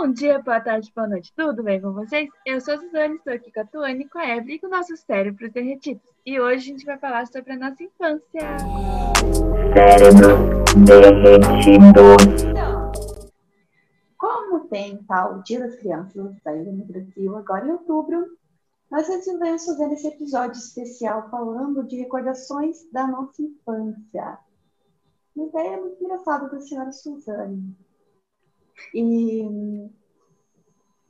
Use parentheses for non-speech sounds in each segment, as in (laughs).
Bom dia, boa tarde, boa noite, tudo bem com vocês? Eu sou a Suzane, estou aqui com a Tuane, com a Evelyn e com nossos cérebros derretidos. E hoje a gente vai falar sobre a nossa infância. Cérebro derretido. Então, como tem tal Dia das Crianças ainda no Brasil, agora em outubro, nós resolvemos fazer esse episódio especial falando de recordações da nossa infância. Uma ideia muito engraçada da senhora Suzane. E,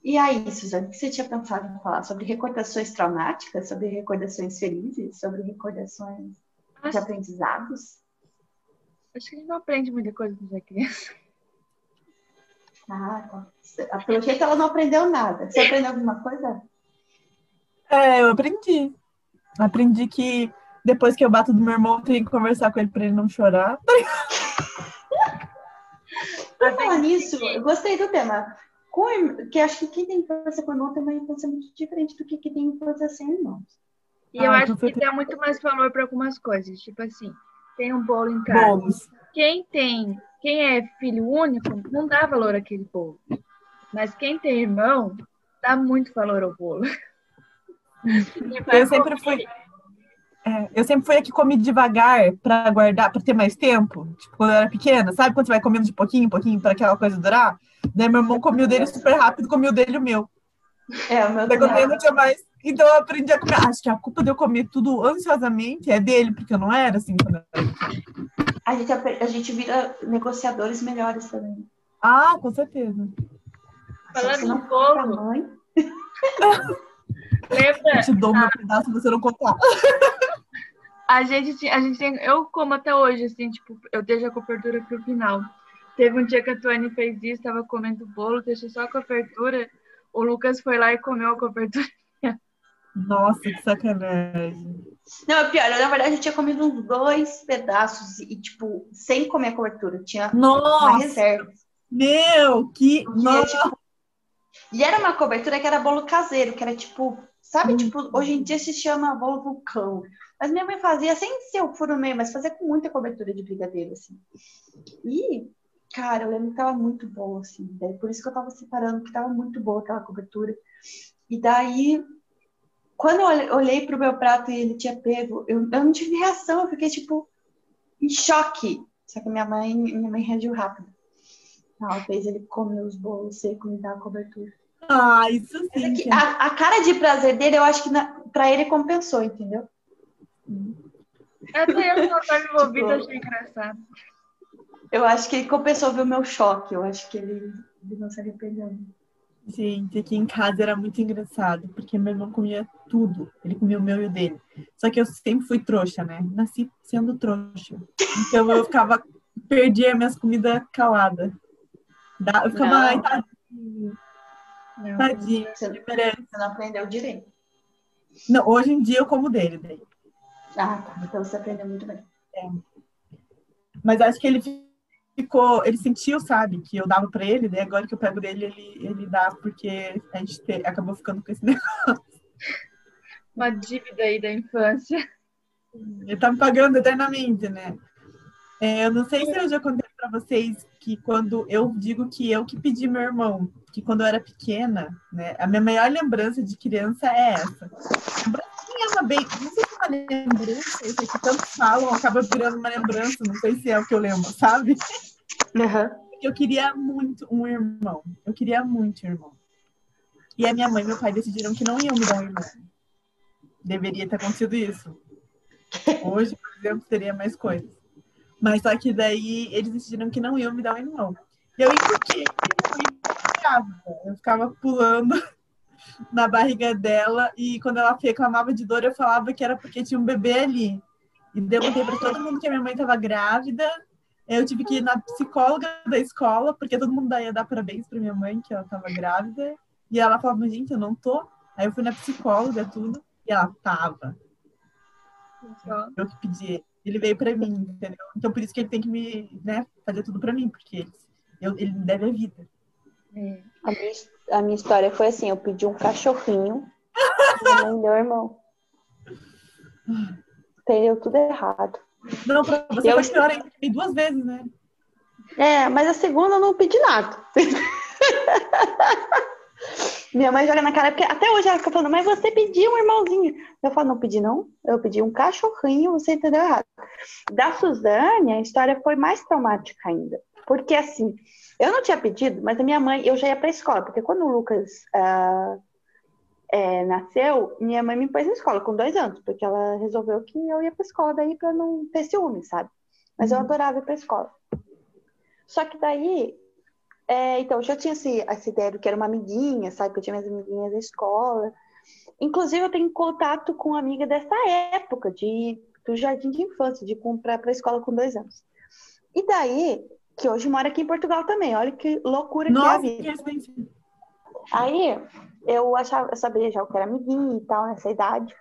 e aí, Suzane, o que você tinha pensado em falar? Sobre recordações traumáticas, sobre recordações felizes, sobre recordações de Acho, aprendizados? acho que a gente não aprende muita coisa quando é criança. Ah, tá. Pelo jeito ela não aprendeu nada. Você aprendeu alguma coisa? É, eu aprendi. Aprendi que depois que eu bato do meu irmão, eu tenho que conversar com ele pra ele não chorar. Por falar nisso, eu gostei do tema. Com, que acho que quem tem infância com irmão tem uma infância muito diferente do que quem tem infância sem irmãos. E eu Ah, acho com que dá muito mais valor para algumas coisas. Tipo assim, tem um bolo em casa. Bolos. Quem tem, quem é filho único, não dá valor àquele bolo. Mas quem tem irmão, dá muito valor ao bolo. Eu sempre fui. É, eu sempre fui a que comi devagar pra guardar, pra ter mais tempo. Tipo, quando eu era pequena, sabe quando você vai comendo de pouquinho em pouquinho pra aquela coisa durar? Daí meu irmão comia o dele super rápido, comia o dele o meu. É, o meu Daí quando também. eu não tinha mais. Então eu aprendi a comer. Acho que a culpa de eu comer tudo ansiosamente é dele, porque eu não era assim quando eu era A gente, a gente vira negociadores melhores também. Ah, com certeza. Falando em mãe. (laughs) lembra? Eu te dou meu pedaço se você não contar. A gente, tinha- a gente tem, eu como até hoje, assim, tipo, eu deixo a cobertura pro final. Teve um dia que a Tuane fez isso, tava comendo bolo, deixou só a cobertura. O Lucas foi lá e comeu a cobertura. Nossa, que sacanagem. Não, é pior. Eu, na verdade, eu tinha comido uns dois pedaços e, tipo, sem comer a cobertura. Tinha uma Nossa, reserva. meu, que. Nossa. tipo, e era uma cobertura que era bolo caseiro, que era tipo, sabe, tipo, hoje em dia se chama bolo vulcão. Mas minha mãe fazia sem ser o furo meio, mas fazia com muita cobertura de brigadeiro, assim. E, cara, eu lembro que tava muito boa, assim. Daí por isso que eu tava separando, que tava muito boa aquela cobertura. E daí, quando eu olhe- olhei pro meu prato e ele tinha pego, eu, eu não tive reação, eu fiquei, tipo, em choque. Só que minha mãe, minha mãe reagiu rápido. Ela fez ele comer os bolos secos e me dar a cobertura. Ah, isso é sim. a, a cara de prazer dele, eu acho que na, pra ele compensou, entendeu? Até eu não estava envolvida, Tipo- achei engraçado. Eu acho que ele compensou ver o meu choque. Eu acho que ele, ele não se arrependeu. Gente, aqui em casa era muito engraçado, porque meu irmão comia tudo. Ele comia o meu e o dele. Só que eu sempre fui trouxa, né? Nasci sendo trouxa. Então eu ficava, perdia minhas comidas caladas. Da- Eu ficava, Não. ai, tadinho, Não. tadinho, ele merece. Você não aprendeu direito. Não, hoje em dia eu como dele, daí. Ah, tá. Então você aprendeu muito bem. Mas acho que ele ficou, ele sentiu, sabe, que eu dava pra ele, daí agora que eu pego dele, ele, ele dá, porque a gente te- acabou ficando com esse (laughs) negócio. Uma dívida aí da infância. Ele tá me pagando eternamente, né? É, eu não sei se eu já contei pra vocês que quando eu digo que eu que pedi meu irmão, que quando eu era pequena, né, a minha maior lembrança de criança é essa. Lembrancinha, uma bem, não sei se é uma lembrança, isso aqui tanto falam, acaba virando uma lembrança, não sei se é o que eu lembro, sabe? Eu queria muito um irmão. Eu queria muito um irmão. E a minha mãe e meu pai decidiram que não iam me dar um irmão. Deveria ter acontecido isso. Hoje, por exemplo, teria mais coisas. Mas só que daí eles decidiram que não iam me dar um irmão. E eu grávida. Eu ficava pulando na barriga dela e quando ela reclamava de dor, eu falava que era porque tinha um bebê ali. E daí eu contei pra todo mundo que a minha mãe estava grávida. Eu tive que ir na psicóloga da escola, porque todo mundo ia dar parabéns pra minha mãe, que ela estava grávida. E ela falava, gente, eu não tô. Aí eu fui na psicóloga, tudo, e ela tava. Eu que pedi. Ele veio pra mim, entendeu? Então por isso que ele tem que me, né, fazer tudo pra mim, porque ele, eu, ele me deve a vida. É. A minha, a minha história foi assim: eu pedi um cachorrinho, deu (laughs) irmão. Entendeu tudo errado. Não, pra você Eu- foi pior ainda, pedi duas vezes, né? É, mas a segunda eu não pedi nada. (laughs) Minha mãe joga na cara, porque até hoje ela fica falando, mas você pediu um irmãozinho. Eu falo, não pedi não, eu pedi um cachorrinho, você entendeu errado. Da Suzane, a história foi mais traumática ainda. Porque assim, eu não tinha pedido, mas a minha mãe, eu já ia para a escola, porque quando o Lucas uh, é, nasceu, minha mãe me pôs na escola com dois anos, porque ela resolveu que eu ia para a escola daí para não ter ciúme, sabe? Mas eu uhum. adorava ir para a escola. Só que daí é, então, já tinha esse, essa ideia do que era uma amiguinha, sabe? Que eu tinha minhas amiguinhas da escola. Inclusive, eu tenho contato com uma amiga dessa época, de, do jardim de infância, de comprar para a escola com dois anos. E daí, que hoje mora aqui em Portugal também, olha que loucura Nossa, que é a vida. Aí, eu, achava, eu sabia já o que era amiguinha e tal, nessa idade.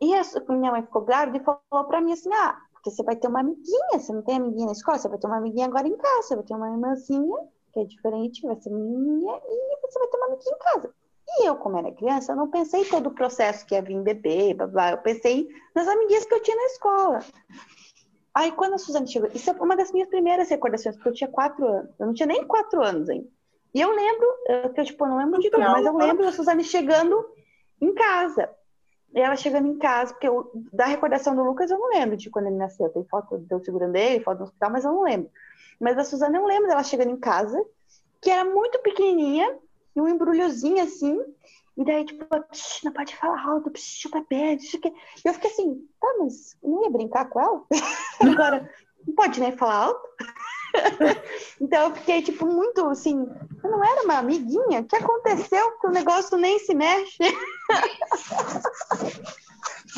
E a, minha mãe ficou grávida e falou para mim assim: ah, porque você vai ter uma amiguinha, você não tem amiguinha na escola, você vai ter uma amiguinha agora em casa, você vai ter uma irmãzinha, que é diferente, vai ser minha, e você vai ter uma amiguinha em casa. E eu, como era criança, eu não pensei todo o processo que ia vir bebê, blá, blá. eu pensei nas amiguinhas que eu tinha na escola. Aí, quando a Suzane chegou, isso é uma das minhas primeiras recordações, porque eu tinha quatro anos, eu não tinha nem quatro anos ainda. E eu lembro, eu, tipo, não lembro de tudo, mas eu lembro a Suzane chegando em casa. E ela chegando em casa, porque eu, da recordação do Lucas eu não lembro de quando ele nasceu. Tem foto de eu segurando ele, foto no hospital, mas eu não lembro. Mas da Suzana eu lembro dela chegando em casa, que era muito pequenininha, e um embrulhozinho assim. E daí, tipo, não pode falar alto, chupa pé, que. Eu fiquei assim, tá, mas não ia brincar com ela? (laughs) Agora, não pode nem falar alto? (laughs) então eu fiquei, tipo, muito assim, eu não era uma amiguinha? O que aconteceu que o negócio nem se mexe? (laughs)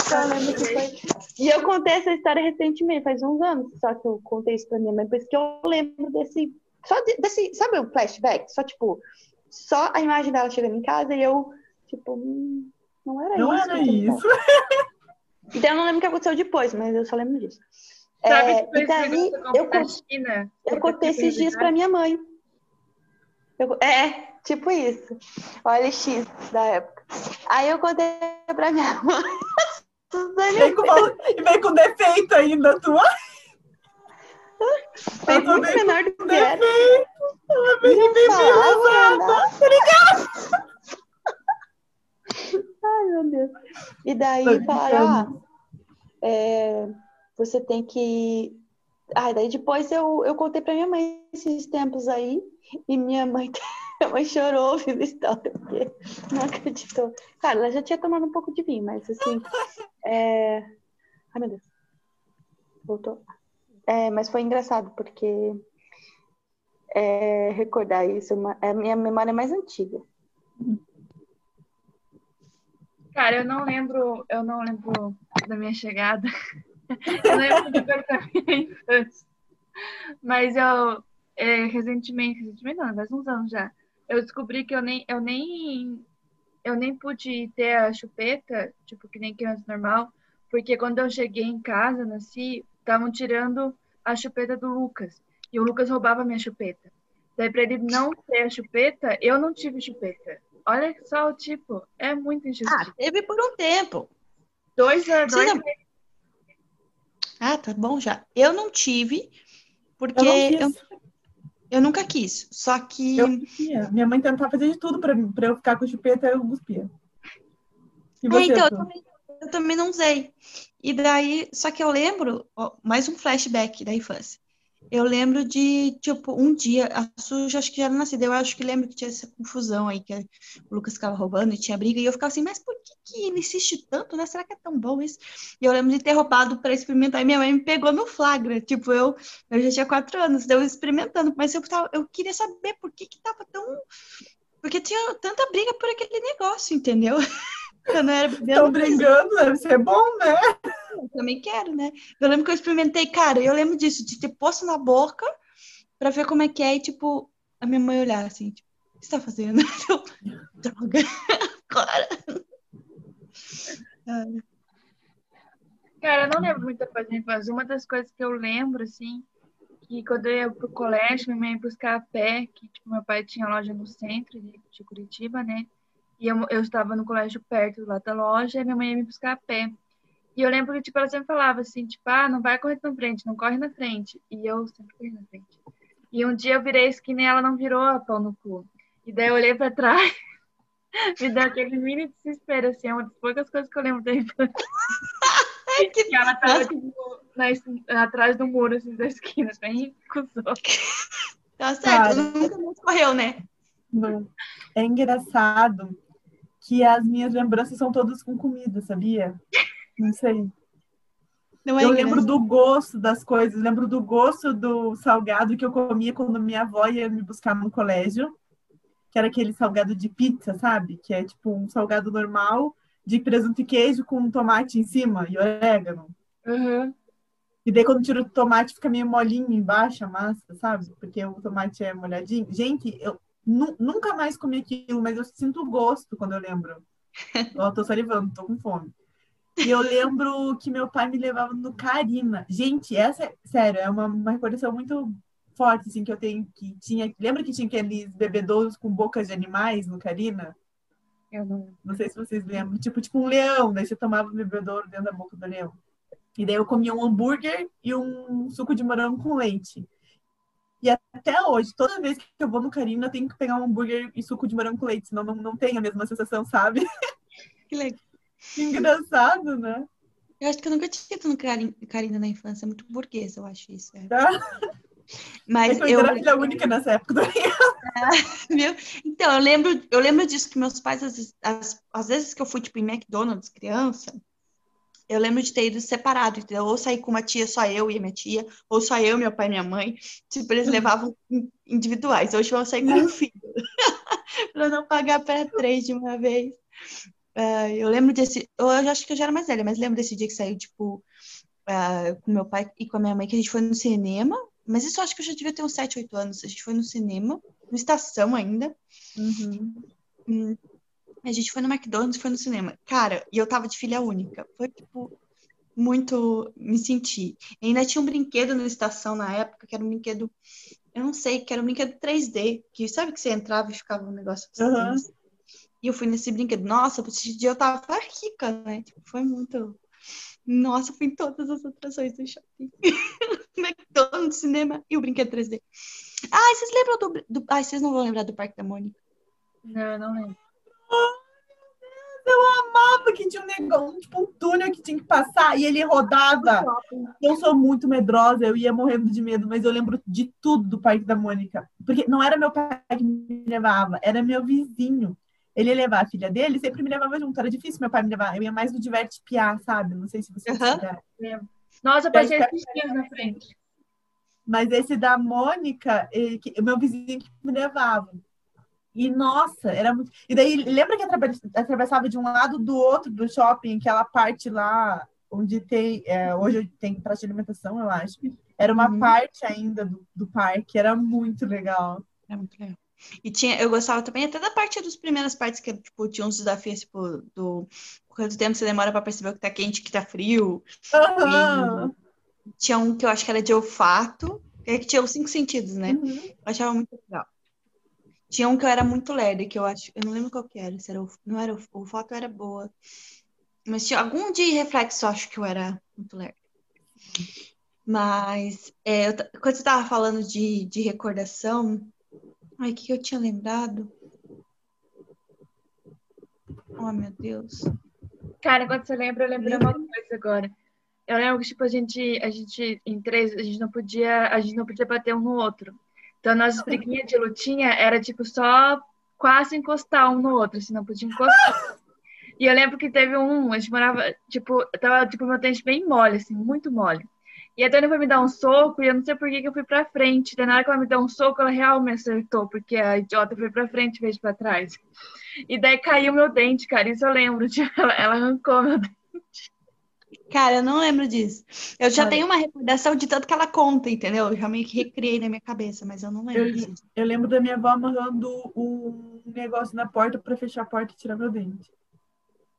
então. E eu contei essa história recentemente, faz uns anos, só que eu contei isso pra minha mãe, por isso que eu lembro desse, só desse, sabe o flashback? Só, tipo, só a imagem dela chegando em casa e eu, tipo, hum, não era não isso. Não era isso. (laughs) Então eu não lembro o que aconteceu depois, mas eu só lembro disso. Sabe é, e daí, eu, China, eu contei esses dias para minha mãe. Eu, é, tipo isso. Olha X da época. Aí eu contei pra minha (laughs) mãe. Vem com, e vem com defeito ainda, tua. Bem muito menor do que era. Ela vem bem Obrigada. Meu Deus. E daí falaram, ah, é, você tem que. Ah, daí depois eu, eu contei para minha mãe esses tempos aí, e minha mãe, (laughs) minha mãe chorou ouvindo a história, porque não acreditou. Cara, ela já tinha tomado um pouco de vinho, mas assim. É... Ai, meu Deus. Voltou. É, mas foi engraçado, porque é, recordar isso é a minha memória mais antiga. Cara, eu não lembro, eu não lembro da minha chegada. (laughs) eu lembro perto da minha infância. Mas eu, é, recentemente, recentemente não, faz uns anos já, eu descobri que eu nem, eu nem, eu nem pude ter a chupeta, tipo, que nem criança normal, porque quando eu cheguei em casa, nasci, estavam tirando a chupeta do Lucas. E o Lucas roubava minha chupeta. Daí, para ele não ter a chupeta, eu não tive chupeta. Olha só o tipo, é muito injustiça. Ah, teve por um tempo. Dois anos. Dois não... Ah, tá bom já. Eu não tive, porque eu, eu, eu nunca quis. Só que. Eu Minha mãe tentava fazer de tudo pra, pra eu ficar com chupeta, eu cuspia. E é, você, é, então, eu também, eu também não usei. E daí, só que eu lembro, ó, mais um flashback da infância. Eu lembro de, tipo, um dia, a Suja acho que já era nascida, eu acho que lembro que tinha essa confusão aí, que o Lucas ficava roubando e tinha briga, e eu ficava assim, mas por que, que ele insiste tanto, né? Será que é tão bom isso? E eu lembro de ter roubado para experimentar, e minha mãe me pegou no flagra, tipo, eu, eu já tinha quatro anos, deu experimentando, mas eu, tava, eu queria saber por que que tava tão... Porque tinha tanta briga por aquele negócio, entendeu? (laughs) Eu não era Estão brincando, deve ser bom, né? Eu também quero, né? Eu lembro que eu experimentei, cara, eu lembro disso, de ter posto na boca pra ver como é que é e, tipo, a minha mãe olhar assim, tipo, o que você tá fazendo? (laughs) Droga, cara. Cara, eu não lembro muita coisa da infância. Uma das coisas que eu lembro, assim, que quando eu ia pro colégio, minha mãe ia buscar a pé, que, tipo, meu pai tinha loja no centro de, de Curitiba, né? E eu, eu estava no colégio perto lá da loja, e minha mãe ia me buscar a pé. E eu lembro que, tipo, ela sempre falava assim, tipo, ah, não vai correr na frente, não corre na frente. E eu sempre corri na frente. E um dia eu virei a esquina e ela não virou a pão no cu. E daí eu olhei pra trás, (laughs) me deu aquele mini desespero, assim, é uma das poucas coisas que eu lembro da infância. que E ela tava, tipo, na, atrás do muro, assim, da esquina, bem cuzão. Tá certo, Cara. nunca mais correu, né? Não. É engraçado que as minhas lembranças são todas com comida, sabia? Não sei. Não é Eu lembro do gosto das coisas, lembro do gosto do salgado que eu comia quando minha avó ia me buscar no colégio, que era aquele salgado de pizza, sabe? Que é tipo um salgado normal de presunto e queijo com tomate em cima e orégano. Uhum. E daí quando tira o tomate fica meio molinho embaixo a massa, sabe? Porque o tomate é molhadinho. Gente, eu nu- nunca mais comi aquilo, mas eu sinto gosto quando eu lembro. Ó, tô salivando, tô com fome. E eu lembro que meu pai me levava no Carina. Gente, essa, sério, é uma, uma recordação muito forte, assim, que eu tenho, que tinha... Lembra que tinha aqueles bebedouros com bocas de animais no Carina? Eu não. Não sei se vocês lembram. Tipo, tipo um leão, daí você tomava o bebedouro dentro da boca do leão. E daí eu comia um hambúrguer e um suco de morango com leite. E até hoje, toda vez que eu vou no Carina, eu tenho que pegar um hambúrguer e suco de morango com leite, senão não, não tem a mesma sensação, sabe? (laughs) Que legal. Engraçado, né? Eu acho que eu nunca tinha ido no Carin- Carina na infância, é muito burguês, eu acho isso. é. Tá? Mas eu eu, era filha única nessa época do (laughs) Viu? Então, eu lembro, eu lembro disso que meus pais, às, vezes- às, às vezes que eu fui, tipo, em McDonald's, criança, eu lembro de ter ido separado, entendeu? Ou sair com uma tia, só eu e a minha tia, ou só eu, meu pai e minha mãe. Tipo, eles levavam in- individuais. Hoje vão sair com um filho. (laughs) Pra não pagar para três de uma vez. Ah, eu lembro desse. Eu acho que eu já era mais velha, mas lembro desse dia que saiu, tipo, ah, com meu pai e com a minha mãe, que a gente foi no cinema. Mas isso eu acho que eu já devia ter uns 7, 8 anos. A gente foi no cinema, no estação ainda. Uhum. A gente foi no McDonald's e foi no cinema. Cara, e eu tava de filha única. Foi, tipo, muito. Me senti. E ainda tinha um brinquedo na estação na época, que era um brinquedo. Eu não sei, que era um brinquedo 3D. Que sabe que você entrava e ficava um negócio assim. E eu fui nesse brinquedo. Nossa, esse dia eu tava rica, né? Tipo, foi muito. Nossa, fui em todas as atrações do shopping. (laughs) McDonald's, cinema e o brinquedo 3D. Ai, vocês lembram do, do. Ai, vocês não vão lembrar do Parque da Mônica. Não, eu não lembro. Eu amava que tinha um negócio, tipo um túnel que tinha que passar e ele rodava. Eu sou muito medrosa, eu ia morrendo de medo, mas eu lembro de tudo do Parque da Mônica. Porque não era meu pai que me levava, era meu vizinho. Ele ia levar a filha dele, sempre me levava junto. Era difícil meu pai me levar. Eu ia mais no Diverte Piá, sabe? Não sei se Aham. fizeram. Nossa, eu passei esses dias na frente. Mas esse da Mônica, eh, que- meu vizinho que me levava. E nossa, era muito. E daí, lembra que atraves- atravessava de um lado do outro do shopping, aquela parte lá onde tem. eh, hoje tem praça de alimentação, eu acho. Era uma Uhum. parte ainda do, do parque, era muito legal. Era muito legal. E tinha, eu gostava também até da parte das primeiras partes, que tipo, tinha uns desafios, tipo, do quanto tempo você demora pra perceber o que tá quente, o que tá frio. Aham. Tinha um que eu acho que era de olfato, que é que tinha os cinco sentidos, né? Uhum. Eu achava muito legal. Tinha um que eu era muito lerda, que eu acho, eu não lembro qual que era, se era, o- não era, o olfato era boa. Mas tinha algum de reflexo, eu acho que eu era muito lerda. Mas, é, eu quando você tava falando de, de recordação, ai, o que eu tinha lembrado? Oh, meu Deus. Cara, quando você lembra, eu lembrei uma coisa agora. Eu lembro que, tipo, a gente, a gente, em três, a gente não podia, a gente não podia bater um no outro. Então, nossas briguinhas de lutinha era, tipo, só quase encostar um no outro, assim, não podia encostar. E eu lembro que teve um, a gente morava, tipo, tava, tipo, meu dente bem mole, assim, muito mole. E a Tânia foi me dar um soco, e eu não sei por que que eu fui pra frente. Daí, na hora que ela me deu um soco, ela realmente me acertou, porque a idiota foi pra frente em vez de pra trás. E daí caiu meu dente, cara, isso eu lembro. (laughs) Tipo, ela, ela arrancou meu (laughs) dente. Cara, eu não lembro disso. Eu já Olha. tenho uma recordação de tanto que ela conta, entendeu? Eu já meio que recriei na minha cabeça, mas eu não lembro Eu- disso. Eu lembro da minha avó amarrando um negócio na porta para fechar a porta e tirar meu dente.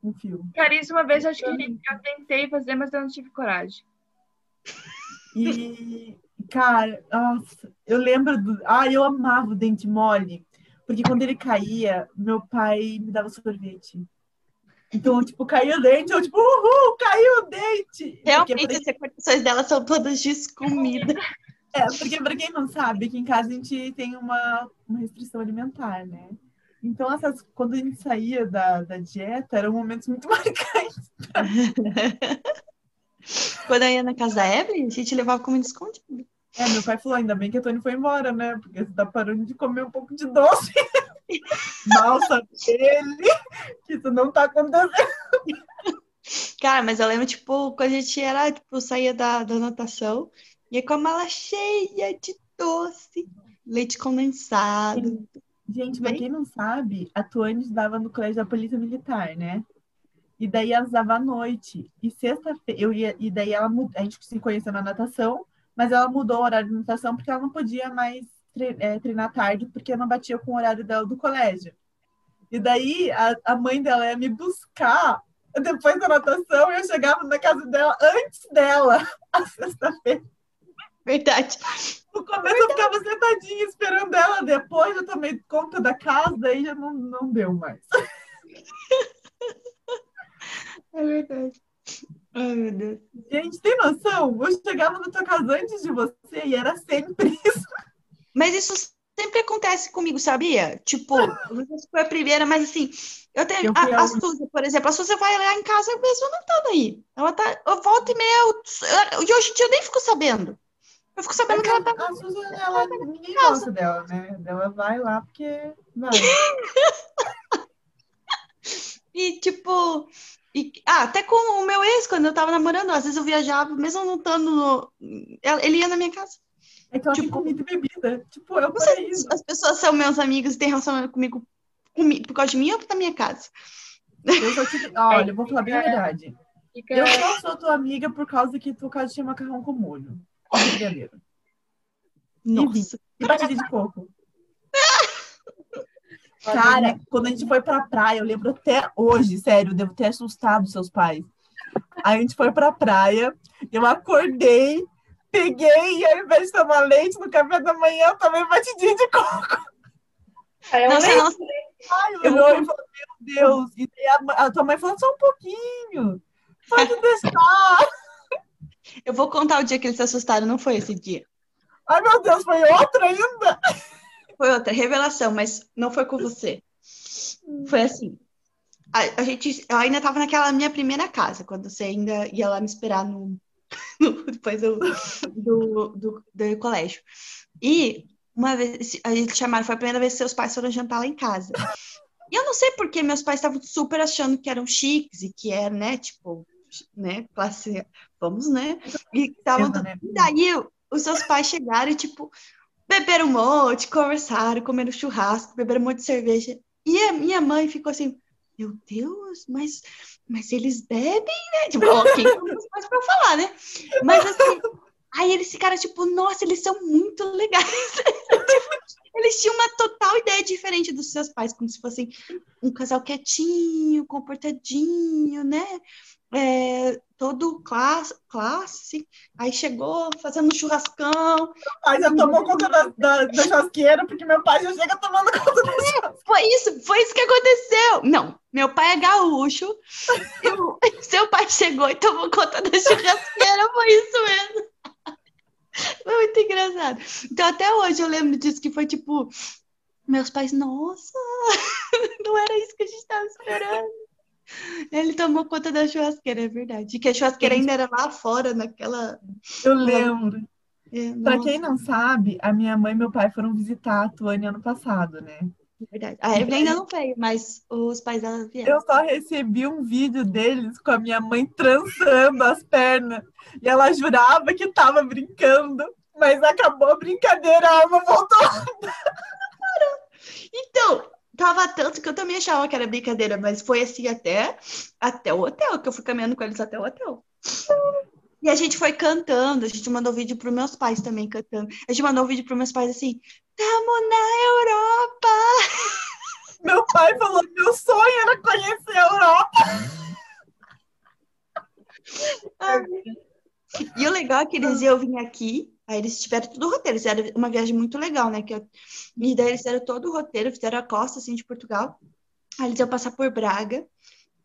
Um fio. Cara, isso uma vez eu acho que eu tentei fazer, mas eu não tive coragem. E, cara, nossa, eu lembro do. Ah, eu amava o dente mole. Porque quando ele caía, meu pai me dava sorvete. Então, tipo, caía o dente, eu, tipo, uhul, caiu o dente! Realmente, as recordações dela são todas disso comida. É, porque pra quem não sabe, aqui em casa a gente tem uma, uma restrição alimentar, né? Então, essas, quando a gente saía da, da dieta, eram momentos muito (laughs) marcantes. (laughs) Quando eu ia na casa da Evelyn, a gente levava comida escondida. É, meu pai falou, ainda bem que a Tony foi embora, né? Porque você tá parando de comer um pouco de doce. (laughs) Mal sabe ele que isso não tá acontecendo. Cara, mas eu lembro, tipo, quando a gente era, tipo, saía da, da natação, ia com a mala cheia de doce, leite condensado. Gente, pra quem não sabe, a Tuane estudava no colégio da Polícia Militar, né? E daí ela usava à noite. E sexta-feira, eu ia, e daí ela a gente se conheceu na natação, mas ela mudou o horário de natação porque ela não podia mais tre- é, treinar tarde, porque não batia com o horário dela do colégio. E daí a, a mãe dela ia me buscar depois da natação e eu chegava na casa dela antes dela, (laughs) a sexta-feira. Verdade. No começo eu ficava sentadinha esperando ela, depois eu tomei conta da casa, daí já não, não deu mais. (laughs) É verdade. Ai, meu Deus. Gente, tem noção? Eu chegava na tua casa antes de você e era sempre isso. Mas isso sempre acontece comigo, sabia? Tipo, você foi a primeira, mas assim, eu tenho. Eu A, a Suzy, por exemplo, a Suzy vai lá em casa mesmo não estando aí. Ela tá. Eu volto e meia. eu- E hoje em dia eu nem fico sabendo. Eu fico sabendo que ela tá. A Suzana, ela, ninguém gosta dela, né? Ela vai lá porque vai. (laughs) E tipo. E, ah, até com o meu ex, quando eu tava namorando, às vezes eu viajava, mesmo não estando no. Ele ia na minha casa. É que tem Tipo- comida e bebida. Tipo, é sei paraíso. as pessoas são meus amigos e têm relacionamento comigo, comigo por causa de mim ou da minha casa. Eu só te... Olha, eu vou falar bem a verdade. Eu só sou tua amiga por causa que tu casa tinha macarrão com molho. Brigadeiro. Nossa. E batida de coco. Cara, quando a gente foi pra praia, eu lembro até hoje, sério, eu devo ter assustado seus pais. A gente foi pra praia, eu acordei, peguei e ao invés de tomar leite no café da manhã, eu tomei batidinha de coco. Aí eu Não, não Ai, eu olhei e falei, meu Deus. E daí a, a tua mãe falou, só um pouquinho. Pode deixar. (laughs) Eu vou contar o dia que eles se assustaram, não foi esse dia. Ai, meu Deus, foi outra ainda. Foi outra revelação, mas não foi com você. Foi assim. A, a gente, eu ainda estava naquela minha primeira casa, quando você ainda ia lá me esperar no- (laughs) depois do, do, do, do colégio. E uma vez a gente chamaram, foi a primeira vez que seus pais foram jantar lá em casa. E eu não sei porque meus pais estavam super achando que eram chiques e que era, né, tipo, né, classe, vamos, né? E estavam né? daí os seus pais chegaram e, tipo, beberam um monte, conversaram, comeram churrasco, beberam um monte de cerveja. E a minha mãe ficou assim, meu Deus, mas, mas eles bebem, né? (laughs) Tipo, são os pais pra falar, né? Mas assim, aí eles ficaram tipo, nossa, eles são muito legais. (laughs) Eles tinham uma total ideia diferente dos seus pais, como se fossem um casal quietinho, comportadinho, né? É, todo classe, classe, aí chegou fazendo churrascão, Aí já tomou conta da, da, da churrasqueira, porque meu pai já chega tomando (laughs) conta da churrasqueira. Foi isso, foi isso que aconteceu. Não, meu pai é gaúcho, e o (laughs) seu pai chegou e tomou conta da churrasqueira, foi isso mesmo. (laughs) Foi muito engraçado. Então, até hoje eu lembro disso, que foi tipo, meus pais, nossa, não era isso que a gente estava esperando. (laughs) Ele tomou conta da churrasqueira, é verdade. Que a churrasqueira ainda era lá fora, naquela. Eu lembro. É, Pra nossa, quem não sabe, a minha mãe e meu pai foram visitar a Tuane ano passado, né? é verdade. A Evelyn ainda não veio, mas os pais dela vieram. Eu só recebi um vídeo deles com a minha mãe trançando as pernas. E ela jurava que tava brincando. Mas acabou a brincadeira, a alma voltou. Então, tava tanto que eu também achava que era brincadeira, mas foi assim até, até o hotel, que eu fui caminhando com eles até o hotel. E a gente foi cantando, a gente mandou vídeo para meus pais também cantando. A gente mandou um vídeo para meus pais assim: Tamo na Europa! (laughs) Meu pai falou: meu sonho era conhecer a Europa. (laughs) E o legal é que eles iam vir aqui, aí eles tiveram todo o roteiro, eles fizeram uma viagem muito legal, né? Que eu- E daí eles fizeram todo o roteiro, fizeram a costa assim, de Portugal. Aí eles iam passar por Braga.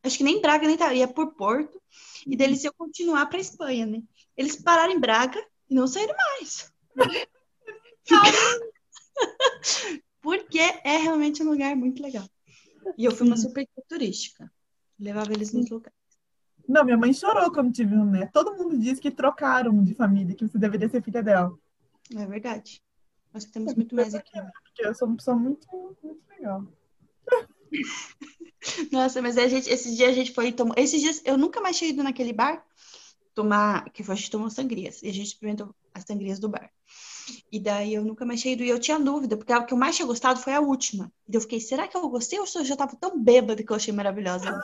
Acho que nem Braga nem tá, ia por Porto. E daí eles iam continuar para Espanha, né? Eles pararam em Braga e não saíram mais. (laughs) (laughs) Porque é realmente um lugar muito legal. E eu fui uma super turística. Levava eles nos lugares. Não, minha mãe chorou quando tive um neto. Todo mundo diz que trocaram de família, que você deveria ser filha dela. É verdade. Nós temos muito mais aqui. Porque eu sou uma pessoa muito, muito legal. (laughs) Nossa, mas a gente, esses dias a gente foi tomar. Esses dias eu nunca mais tinha ido naquele bar tomar. Que foi, a gente tomou sangrias. E a gente experimentou as sangrias do bar. E daí eu nunca mais tinha ido. E eu tinha dúvida, porque a que eu mais tinha gostado foi a última. E eu fiquei, será que eu gostei ou eu já tava tão bêbada que eu achei maravilhosa?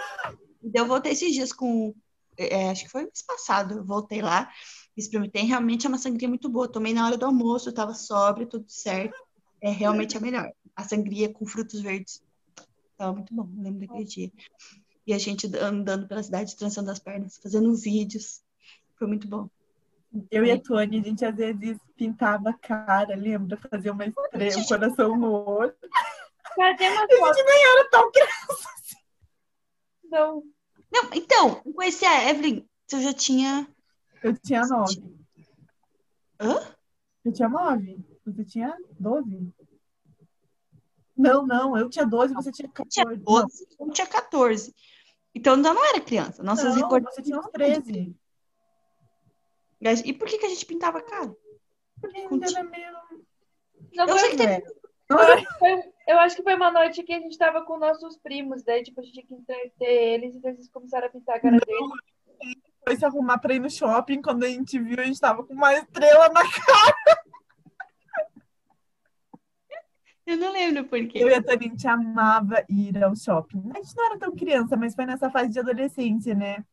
E daí eu voltei esses dias com. é, acho que foi mês passado. Eu voltei lá, experimentei. Realmente é uma sangria muito boa. Tomei na hora do almoço, tava sóbrio, tudo certo. É realmente a melhor. A sangria com frutos verdes. Tava muito bom, lembro daquele dia. E a gente andando pela cidade, trançando as pernas, fazendo vídeos. Foi muito bom. Eu e a Tony, a gente às vezes pintava a cara, lembra? Fazia uma estrela, um coração no olho. Cadê uma A gente foto? nem era tão criança. Não. Não, então, eu conheci a Evelyn. Eu já tinha. Eu tinha nove. Hã? Eu tinha nove. Você tinha doze? Não, não, eu tinha doze, você tinha tinha 14. 12, eu tinha 14. Então ainda não era criança. Nossas não, recordações. você tinha uns 13. E por que, que a gente pintava a cara? Porque Com ainda era meio. Não Eu sei que teve. Eu, acho que foi, eu acho que foi uma noite que a gente tava com nossos primos, daí tipo, a gente tinha que entreter eles e daí eles começaram a pintar a cara deles. Foi se arrumar pra ir no shopping. Quando a gente viu, a gente tava com uma estrela na cara. Eu não lembro por quê. Eu e a Tony, a gente amava ir ao shopping. A gente não era tão criança, mas foi nessa fase de adolescência, né?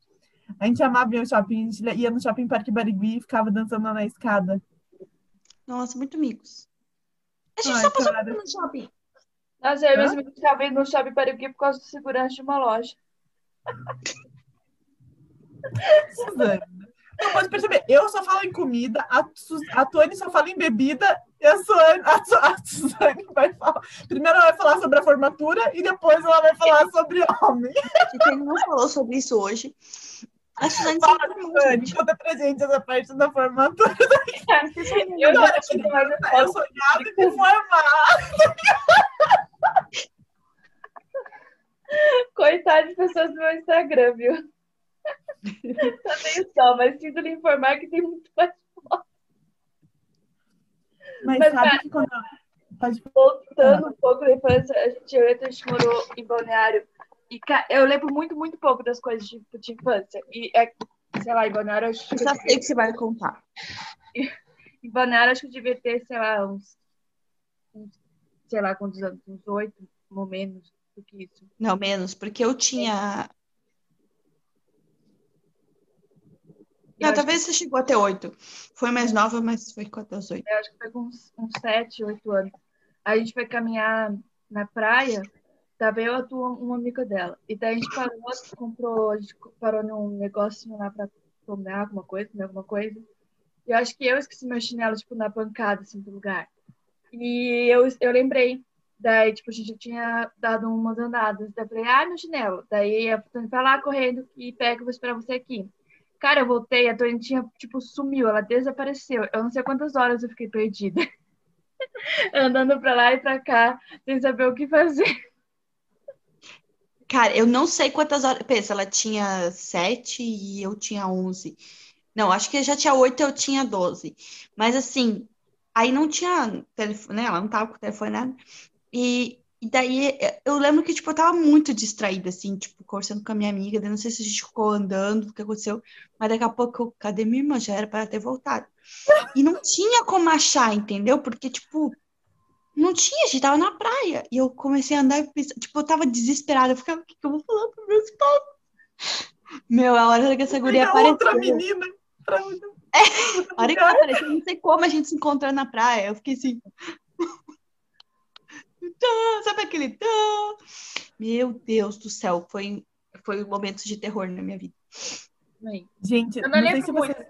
A gente amava ir ao shopping. A gente ia no shopping Parque Barigui e ficava dançando na escada. Nossa, muito amigos. A gente Ai, só passou cara. no shopping. Nossa, eu Hã? mesmo estava indo no shopping Parigui por causa do segurança de uma loja. Suzane. Não pode perceber, eu só falo em comida, a, Su- a Tony só fala em bebida e a, Suane, a, Su- a Suzane vai falar. Primeiro ela vai falar sobre a formatura e depois ela vai falar (laughs) sobre homem. A gente ainda não falou sobre isso hoje. A Suzane Fala, sempre Suzane, conta pra gente essa parte da formatura. Eu Não, já é tinha mais Eu sonhava em me formar. Coitado de pessoas do meu Instagram, viu? Só tenho só, mas sinto lhe informar que tem muito mais. Mas, Mas, sabe cara, que quando. Pode... Voltando um pouco da infância, a gente, eu e a gente morou em Balneário. E eu lembro muito, muito pouco das coisas de, de infância. E, é, sei lá, em Balneário, eu acho que Eu já sei que você vai contar. (laughs) Em Balneário, acho que eu devia ter, sei lá, uns, uns sei lá, quantos anos, uns oito, ou menos do que isso. Não, menos, porque eu tinha. Eu Não, talvez você chegou até oito. Foi mais nova, mas foi até os oito. Eu acho que foi com uns, uns sete, oito anos. Aí a gente foi caminhar na praia, tava eu e a tua, uma amiga dela. E daí a gente parou, comprou, a gente parou num negocinho lá pra tomar alguma coisa, comer alguma coisa. E eu acho que eu esqueci meu chinelo, tipo, na bancada, assim, do lugar. E eu, eu lembrei. Daí, tipo, a gente tinha dado umas andadas. Daí eu falei, ah, meu chinelo. Daí a Tony vai lá correndo e pega, eu vou esperar você aqui. Cara, eu voltei, a Tony tinha, tipo, sumiu, ela desapareceu. Eu não sei quantas horas eu fiquei perdida. (laughs) Andando pra lá e pra cá, sem saber o que fazer. Cara, eu não sei quantas horas. Pensa, ela tinha sete e eu tinha onze. Não, acho que já tinha oito, eu tinha doze. Mas assim, aí não tinha telefone, né? Ela não tava com telefone nada. E, e daí eu lembro que, tipo, eu tava muito distraída, assim, tipo, conversando com a minha amiga. daí não sei se a gente ficou andando, o que aconteceu. Mas daqui a pouco, cadê minha irmã? Já era pra ela ter voltado. E não tinha como achar, entendeu? Porque, tipo, não tinha, a gente tava na praia. E eu comecei a andar e pensar, tipo, eu tava desesperada. Eu ficava, o que que eu vou falar pros meus pais? Meu, a hora que essa guria Tem outra apareceu. menina. Pra... (laughs) A hora que ela apareceu, eu não sei como a gente se encontrou na praia. Eu fiquei assim. (laughs) Sabe aquele. Meu Deus do céu, foi, foi um momento de terror na minha vida. Gente, Eu não, não sei lembro se muito. você.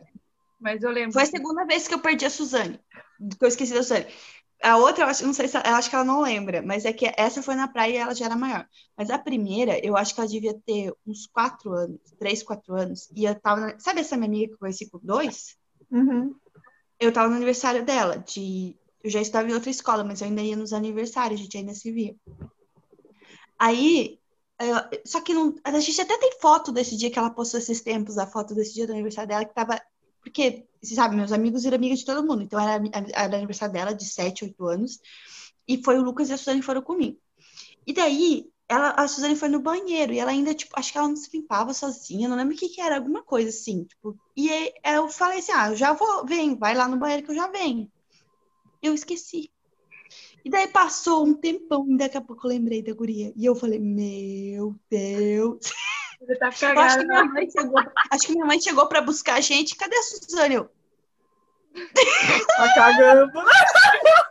Mas eu lembro. Foi a segunda vez que eu perdi a Suzane. Que eu esqueci da Suzane. A outra, eu acho, não sei se eu acho que ela não lembra, mas é que essa foi na praia e ela já era maior. Mas a primeira, eu acho que ela devia ter uns quatro anos, três, quatro anos. E eu tava. na- Sabe essa minha amiga que eu conheci com dois? Uhum. eu tava no aniversário dela, de eu já estava em outra escola, mas eu ainda ia nos aniversários, a gente ainda se via. Aí, eu- só que não, a gente até tem foto desse dia que ela postou esses tempos, a foto desse dia do aniversário dela, que tava. Porque, você sabe, meus amigos eram amigos de todo mundo, então era, era aniversário dela de 7, 8 anos, e foi o Lucas e a Suzane foram comigo. E daí, ela, a Suzane foi no banheiro, e ela ainda, tipo, acho que ela não se limpava sozinha, não lembro o que que era, alguma coisa assim, tipo, e aí eu falei assim, ah, eu já vou, vem, vai lá no banheiro que eu já venho. Eu esqueci. E daí passou um tempão, e daqui a pouco eu lembrei da guria. E eu falei, meu Deus. (laughs) Você tá Eu acho que minha mãe chegou, acho que minha mãe chegou pra buscar a gente. Cadê a Suzane? Eu, Tá cagando. (laughs)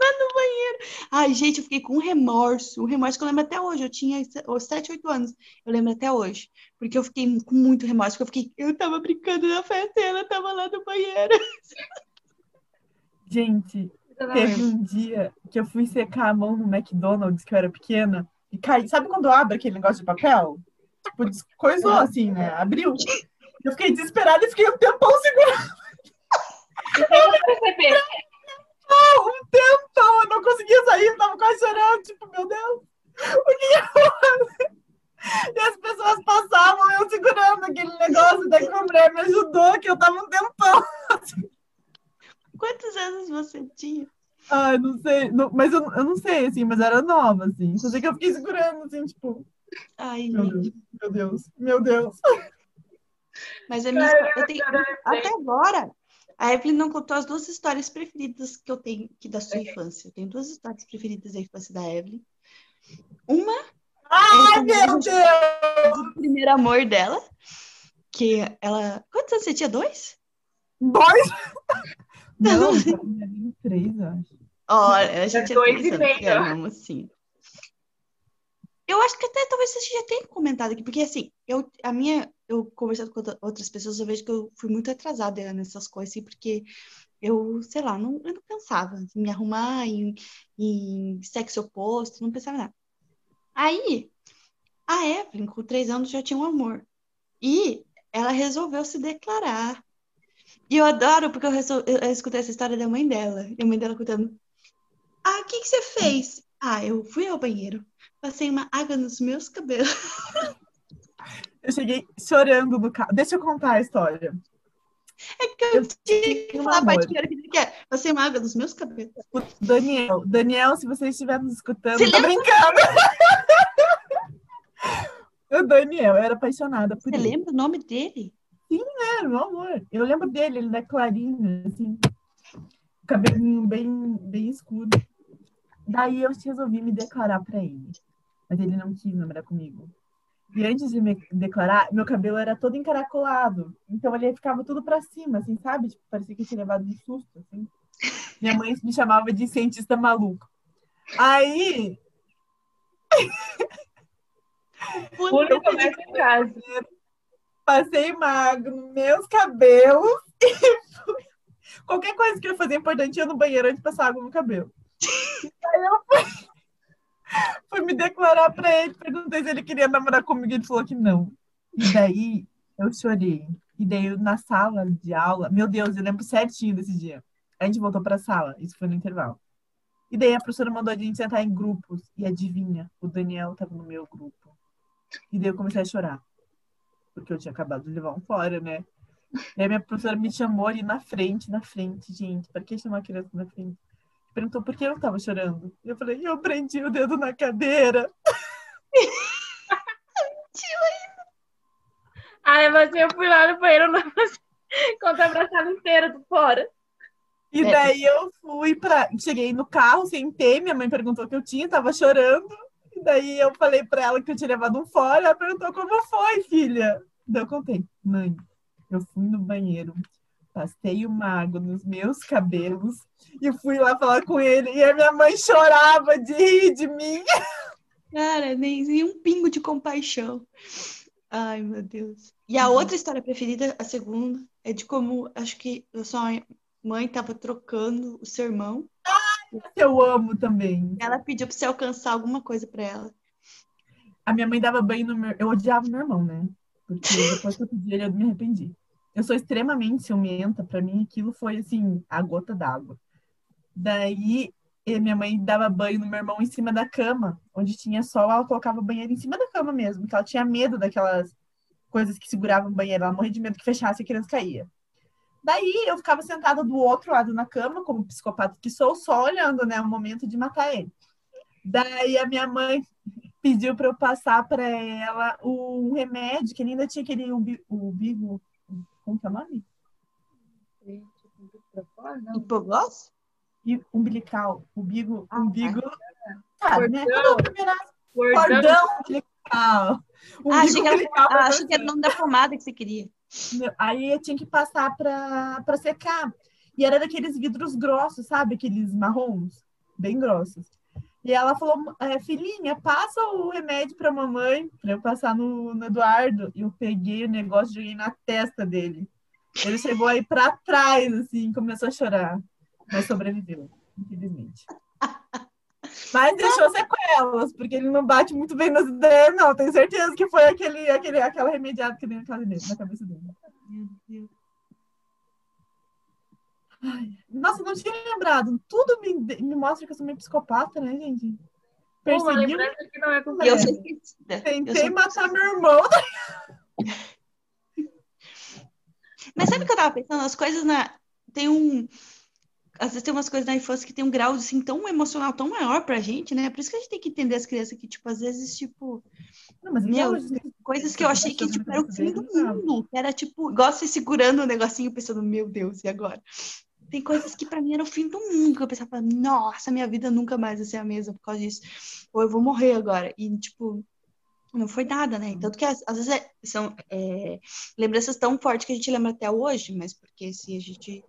lá no banheiro. Ai, gente, eu fiquei com um remorso. Um remorso que eu lembro até hoje. Eu tinha 7, 8 anos. Eu lembro até hoje. Porque eu fiquei com muito remorso. Porque eu fiquei, eu tava brincando na festa e ela tava lá no banheiro. Gente, teve um dia que eu fui secar a mão no McDonald's, que eu era pequena, e. Sabe quando abre aquele negócio de papel? Tipo, coisou assim, né? Abriu. Eu fiquei desesperada e fiquei um tempão segurando. Eu tenho que perceber. Um tempão, eu não conseguia sair, eu tava quase chorando. Tipo, meu Deus, o que eu vou fazer? E as pessoas passavam, eu segurando aquele negócio, daí que a mulher me ajudou, que eu tava um tempão. Quantos anos você tinha? Ai, não sei, não- mas eu, eu não sei, assim, mas era nova, assim. Só sei que eu fiquei segurando, assim, tipo, Ai, meu. Deus, meu Deus, meu Deus. Mas a minha eu tenho, até agora, a Evelyn não contou as duas histórias preferidas que eu tenho aqui da sua infância. Eu tenho duas histórias preferidas da infância da Evelyn. Uma Ai, é meu Deus! o primeiro amor dela, que ela. Quantos anos você tinha? Dois? Dois? Não, eu tinha três, eu acho. Olha, a gente É dois e meio. uma mocinha. Eu acho que até talvez você já tenha comentado aqui, porque assim, eu, a minha, eu conversando com outra- outras pessoas, eu vejo que eu fui muito atrasada nessas coisas, assim, porque eu, sei lá, não, eu não pensava em me arrumar em, em sexo oposto, não pensava em nada. Aí, a Evelyn, com três anos, já tinha um amor. E ela resolveu se declarar. E eu adoro, porque eu, resol- eu- eu escutei essa história da mãe dela. E a mãe dela contando. Ah, o que que você fez? Ah, eu fui ao banheiro. Passei uma água nos meus cabelos. Eu cheguei chorando no carro. Deixa eu contar a história. É que eu tinha que falar a parte que era que que é. Passei uma água nos meus cabelos. Daniel, Daniel, se você estiver nos escutando, Você tô brincando. (laughs) O Daniel, eu era apaixonada por Você ele. lembra o nome dele? Era, meu amor. Eu lembro dele, ele é clarinho, assim. Cabelinho bem, bem escuro. Daí eu resolvi me declarar pra ele. Mas ele não quis namorar comigo. E antes de me declarar, meu cabelo era todo encaracolado. Então ele ficava tudo pra cima, assim, sabe? Tipo, parecia que eu tinha levado um susto, assim. Minha mãe me chamava de cientista maluco. Aí, O único começa em casa. Passei magro nos meus cabelos (laughs) e qualquer coisa que eu ia fazer importante ia no banheiro antes de passar água no cabelo. Aí eu fui, (laughs) fui me declarar pra ele, perguntei se ele queria namorar comigo, ele falou que não. E daí eu chorei. E daí eu, na sala de aula, meu Deus, eu lembro certinho desse dia. A gente voltou pra sala, isso foi no intervalo. E daí a professora mandou a gente sentar em grupos. E adivinha, o Daniel tava no meu grupo. E daí eu comecei a chorar porque eu tinha acabado de levar um fora, né? E aí minha professora me chamou ali na frente, na frente, gente. Para que chamar a criança na frente? Perguntou por que eu tava chorando. E eu falei, eu prendi o dedo na cadeira. (laughs) Aí você, eu fui lá no banheiro não, com a abraçada inteira do fora. E É. daí eu fui pra. Cheguei no carro, sentei, minha mãe perguntou o que eu tinha, tava chorando. Daí eu falei pra ela que eu tinha levado um fora. Ela perguntou como foi, filha. Daí eu contei, mãe, eu fui no banheiro, passei uma água nos meus cabelos e fui lá falar com ele. E a minha mãe chorava de rir de mim. (laughs) Cara, nem, nem um pingo de compaixão. Ai, meu Deus. E a outra história preferida, a segunda, é de como acho que a sua mãe estava trocando o seu irmão. Eu amo também. Ela pediu para você alcançar alguma coisa para ela. A minha mãe dava banho no meu. Eu odiava meu irmão, né? Porque depois que eu pedi ele, eu me arrependi. eu sou extremamente ciumenta, para mim aquilo foi assim, a gota d'água. Daí e minha mãe dava banho no meu irmão em cima da cama, onde tinha sol, ela colocava o banheiro em cima da cama mesmo, porque ela tinha medo daquelas coisas que seguravam o banheiro, ela morria de medo que fechasse e a criança caía. Daí eu ficava sentada do outro lado na cama, como psicopata que sou, só olhando, né, o momento de matar ele. Daí a minha mãe (laughs) pediu para eu passar para ela um remédio que ainda tinha aquele o bigo, como que é o nome? Hipoglós? umbilical, umbigo, ah, umbigo, tá. sabe, né? Cordão, cordão umbilical. Ah, achei que, era, ah, achei que era o nome da pomada que você queria. Aí eu tinha que passar para secar. E era daqueles vidros grossos, sabe? Aqueles marrons, bem grossos. E ela falou, é, filhinha, passa o remédio para mamãe, para eu passar no, no Eduardo. E eu peguei o negócio e joguei na testa dele. Ele chegou aí para trás, assim, começou a chorar mas sobreviveu, infelizmente. Mas deixou sequelas, porque ele não bate muito bem nas ideias, não. Tenho certeza que foi aquele, aquele, aquela remediada que deu na cabeça dele. Meu Deus. Ai, nossa, não tinha lembrado. Tudo me, me mostra que eu sou meio psicopata, né, gente? Perseguiu. que não é com eu Tentei eu matar meu irmão. (laughs) Mas sabe o que eu tava pensando? As coisas na. Tem um às vezes tem umas coisas na infância que tem um grau assim tão emocional tão maior pra gente, né? Por isso que a gente tem que entender as crianças que, tipo, às vezes, tipo. Não, mas meu, coisas que eu achei que tipo, era o fim do mundo. Era tipo, igual segurando o um negocinho pensando, meu Deus, e agora? Tem coisas que para mim era o fim do mundo, que eu pensava, nossa, minha vida nunca mais vai ser a mesma por causa disso. Ou eu vou morrer agora. E, tipo, não foi nada, né? Tanto que às, às vezes é, são é, lembranças tão fortes que a gente lembra até hoje, mas porque se a gente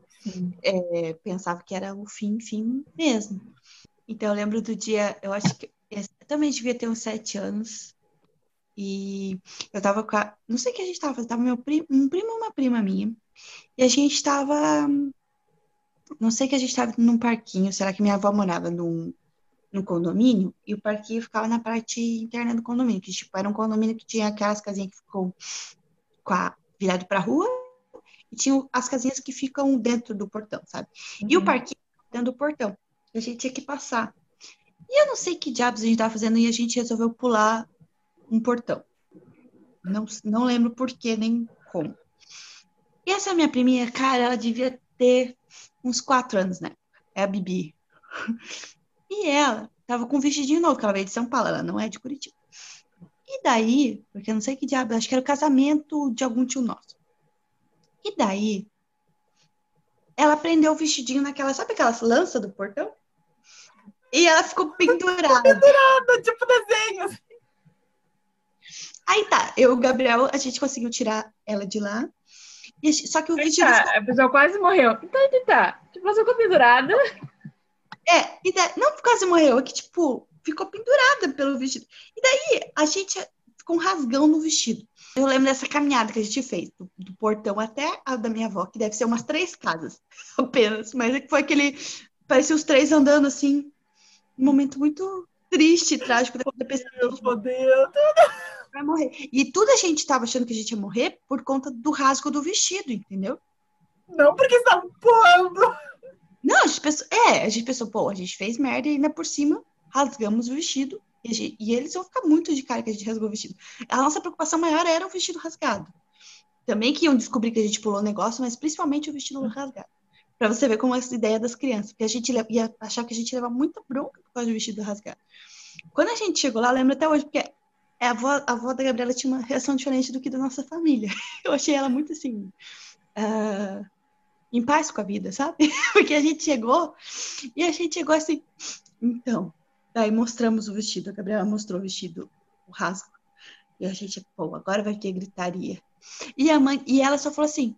é, pensava que era o fim, fim mesmo. Então eu lembro do dia, eu acho que eu também devia ter uns sete anos. E eu tava com a. Não sei o que a gente tava tava meu primo, um primo e uma prima minha. E a gente tava. Não sei que a gente tava num parquinho, será que minha avó morava num, num condomínio? E o parquinho ficava na parte interna do condomínio, que tipo, era um condomínio que tinha aquelas casinhas que ficou com a, virado pra rua e tinha as casinhas que ficam dentro do portão, sabe? Uhum. E o uhum. parquinho dentro do portão. A gente tinha que passar. E eu não sei que diabos a gente estava fazendo e a gente resolveu pular um portão. Não, não lembro por que nem como. E essa minha priminha, cara, ela devia ter uns quatro anos, né? É a Bibi. (laughs) E ela tava com um vestidinho novo, que ela veio de São Paulo, ela não é de Curitiba. E daí, porque eu não sei que diabo, acho que era o casamento de algum tio nosso. E daí, ela prendeu o vestidinho naquela, sabe aquelas lanças do portão? E ela ficou pendurada. pendurada, tipo desenho. Aí tá, eu e o Gabriel, a gente conseguiu tirar ela de lá. E, só que o vestido. Tá, a pessoa quase morreu. Então, tá, tá. Tipo, você ficou pendurada. É, e daí, não quase morreu, é que, tipo, ficou pendurada pelo vestido. E daí, a gente ficou um rasgão no vestido. Eu lembro dessa caminhada que a gente fez, do, do, portão até a da minha avó, que deve ser umas três casas (laughs) apenas, mas é foi aquele. Parecia os três andando assim, um momento muito triste, trágico da pessoa. Meu Deus, vai morrer. E tudo a gente estava achando que a gente ia morrer por conta do rasgo do vestido, entendeu? Não, porque estavam pulando. Não, a gente pensou, é, a gente pensou, pô, a gente fez merda e ainda por cima rasgamos o vestido e, e, eles vão ficar muito de cara que a gente rasgou o vestido. A nossa preocupação maior era o vestido rasgado. Também que iam descobrir que a gente pulou o negócio, mas principalmente o vestido hum. rasgado. Para você ver como é essa ideia das crianças. Porque a gente ia achar que a gente ia levar muita bronca por causa do vestido rasgado. Quando a gente chegou lá, lembro até hoje, porque a avó, a avó da Gabriela tinha uma reação diferente do que da nossa família. (laughs) Eu achei ela muito assim. Uh, em paz com a vida, sabe? (laughs) Porque a gente chegou e a gente chegou assim. Então, Daí mostramos o vestido, a Gabriela mostrou o vestido, o rasgo. E a gente, pô, agora vai ter gritaria. E a mãe, e ela só falou assim: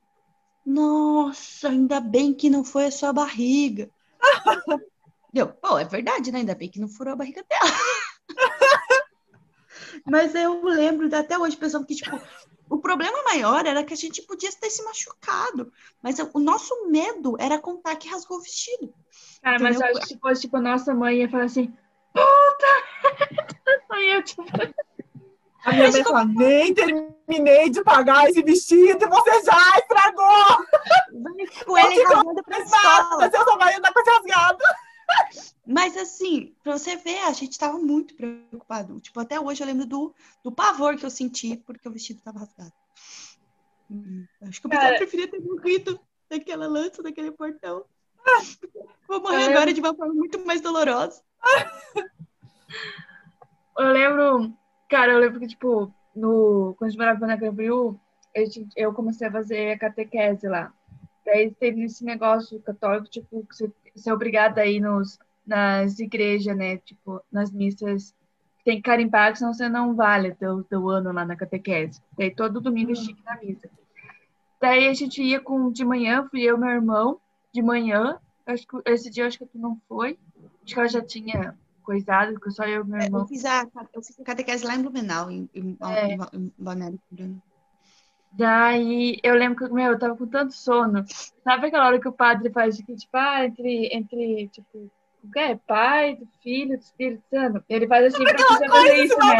Nossa, ainda bem que não foi a sua barriga. (laughs) Deu, pô, é verdade, né? Ainda bem que não furou a barriga dela. (laughs) Mas eu lembro até hoje pensando que, tipo, o problema maior era que a gente podia ter se machucado. Mas o nosso medo era contar que rasgou o vestido. Cara, entendeu? mas eu acho que se fosse, tipo, a nossa mãe ia falar assim: puta! Aí eu, tipo... A minha mãe fala, nem terminei de pagar esse vestido e você já estragou! Com ele rasgando pra escola. Só vai andar com esse rasgado. Mas assim, pra você ver, a gente tava muito preocupado. Tipo, até hoje eu lembro do, do pavor que eu senti porque o vestido tava rasgado. Hum, Acho que o pessoal Cara- preferia ter morrido naquela lança, naquele portão. Vou morrer Eu agora de uma forma muito mais dolorosa. Eu lembro, cara, eu lembro que, tipo, no, quando a gente morava na Gabriel, eu, eu comecei a fazer a catequese lá. Daí teve esse negócio católico, tipo, que você, você é obrigada a ir nos, nas igrejas, né? Tipo, nas missas. Tem que carimbar, senão você não vale teu, teu ano lá na catequese. Daí todo domingo eu que ir na missa. Daí a gente ia com, de manhã, fui eu e meu irmão, de manhã. Acho que esse dia eu acho que tu não foi. Acho que ela já tinha coisado, porque só eu e meu irmão. Eu fiz a, eu fiz a catequese lá em Blumenau, em, em, É. em, em Balneário Camboriú. Daí eu lembro que, meu, eu tava com tanto sono. Sabe aquela hora que o padre faz que, tipo, ah, entre, entre, tipo, o que é? Pai, do filho, do Espírito Santo. Ele faz assim pra você fazer isso, né?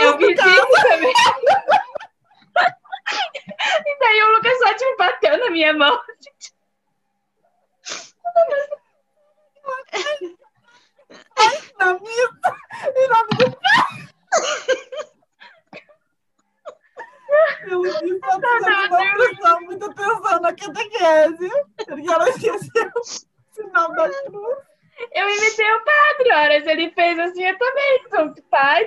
Eu fiz isso também. (laughs) E daí o Lucas só, tipo, bateu na minha mão. (laughs) (laughs) Na missa, em nome do Eu disse pra Não, não não, prestar muita atenção na catequese, porque ela esqueceu o sinal da cruz. Eu imitei o padre, horas ele fez assim, eu também. Sou pai.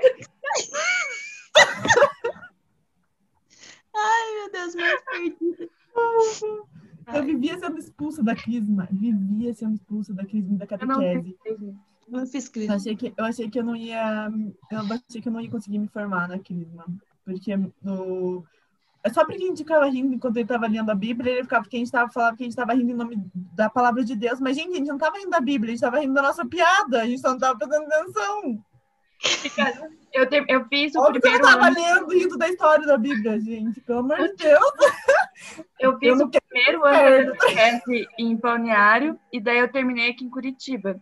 Ai, meu Deus, mais perdido. Eu vivia sendo expulsa da crisma, vivia sendo expulsa da crisma e da Eu não fiz fiz Eu achei que eu achei que eu não ia, eu achei que eu não ia conseguir me formar na crisma, porque no é só porque a gente ficava rindo enquanto ele estava lendo a Bíblia, ele ficava porque a gente tava falando que a gente estava rindo em nome da palavra de Deus, mas gente, a gente não estava rindo da Bíblia, a gente estava rindo da nossa piada, a gente só não estava prestando atenção. (laughs) Eu, te- eu fiz o Óbvio eu primeiro não estava ano. lendo, rindo da história da Bíblia, gente, pelo amor de Deus. Eu fiz Eu o primeiro ano da em Balneário e daí eu terminei aqui em Curitiba.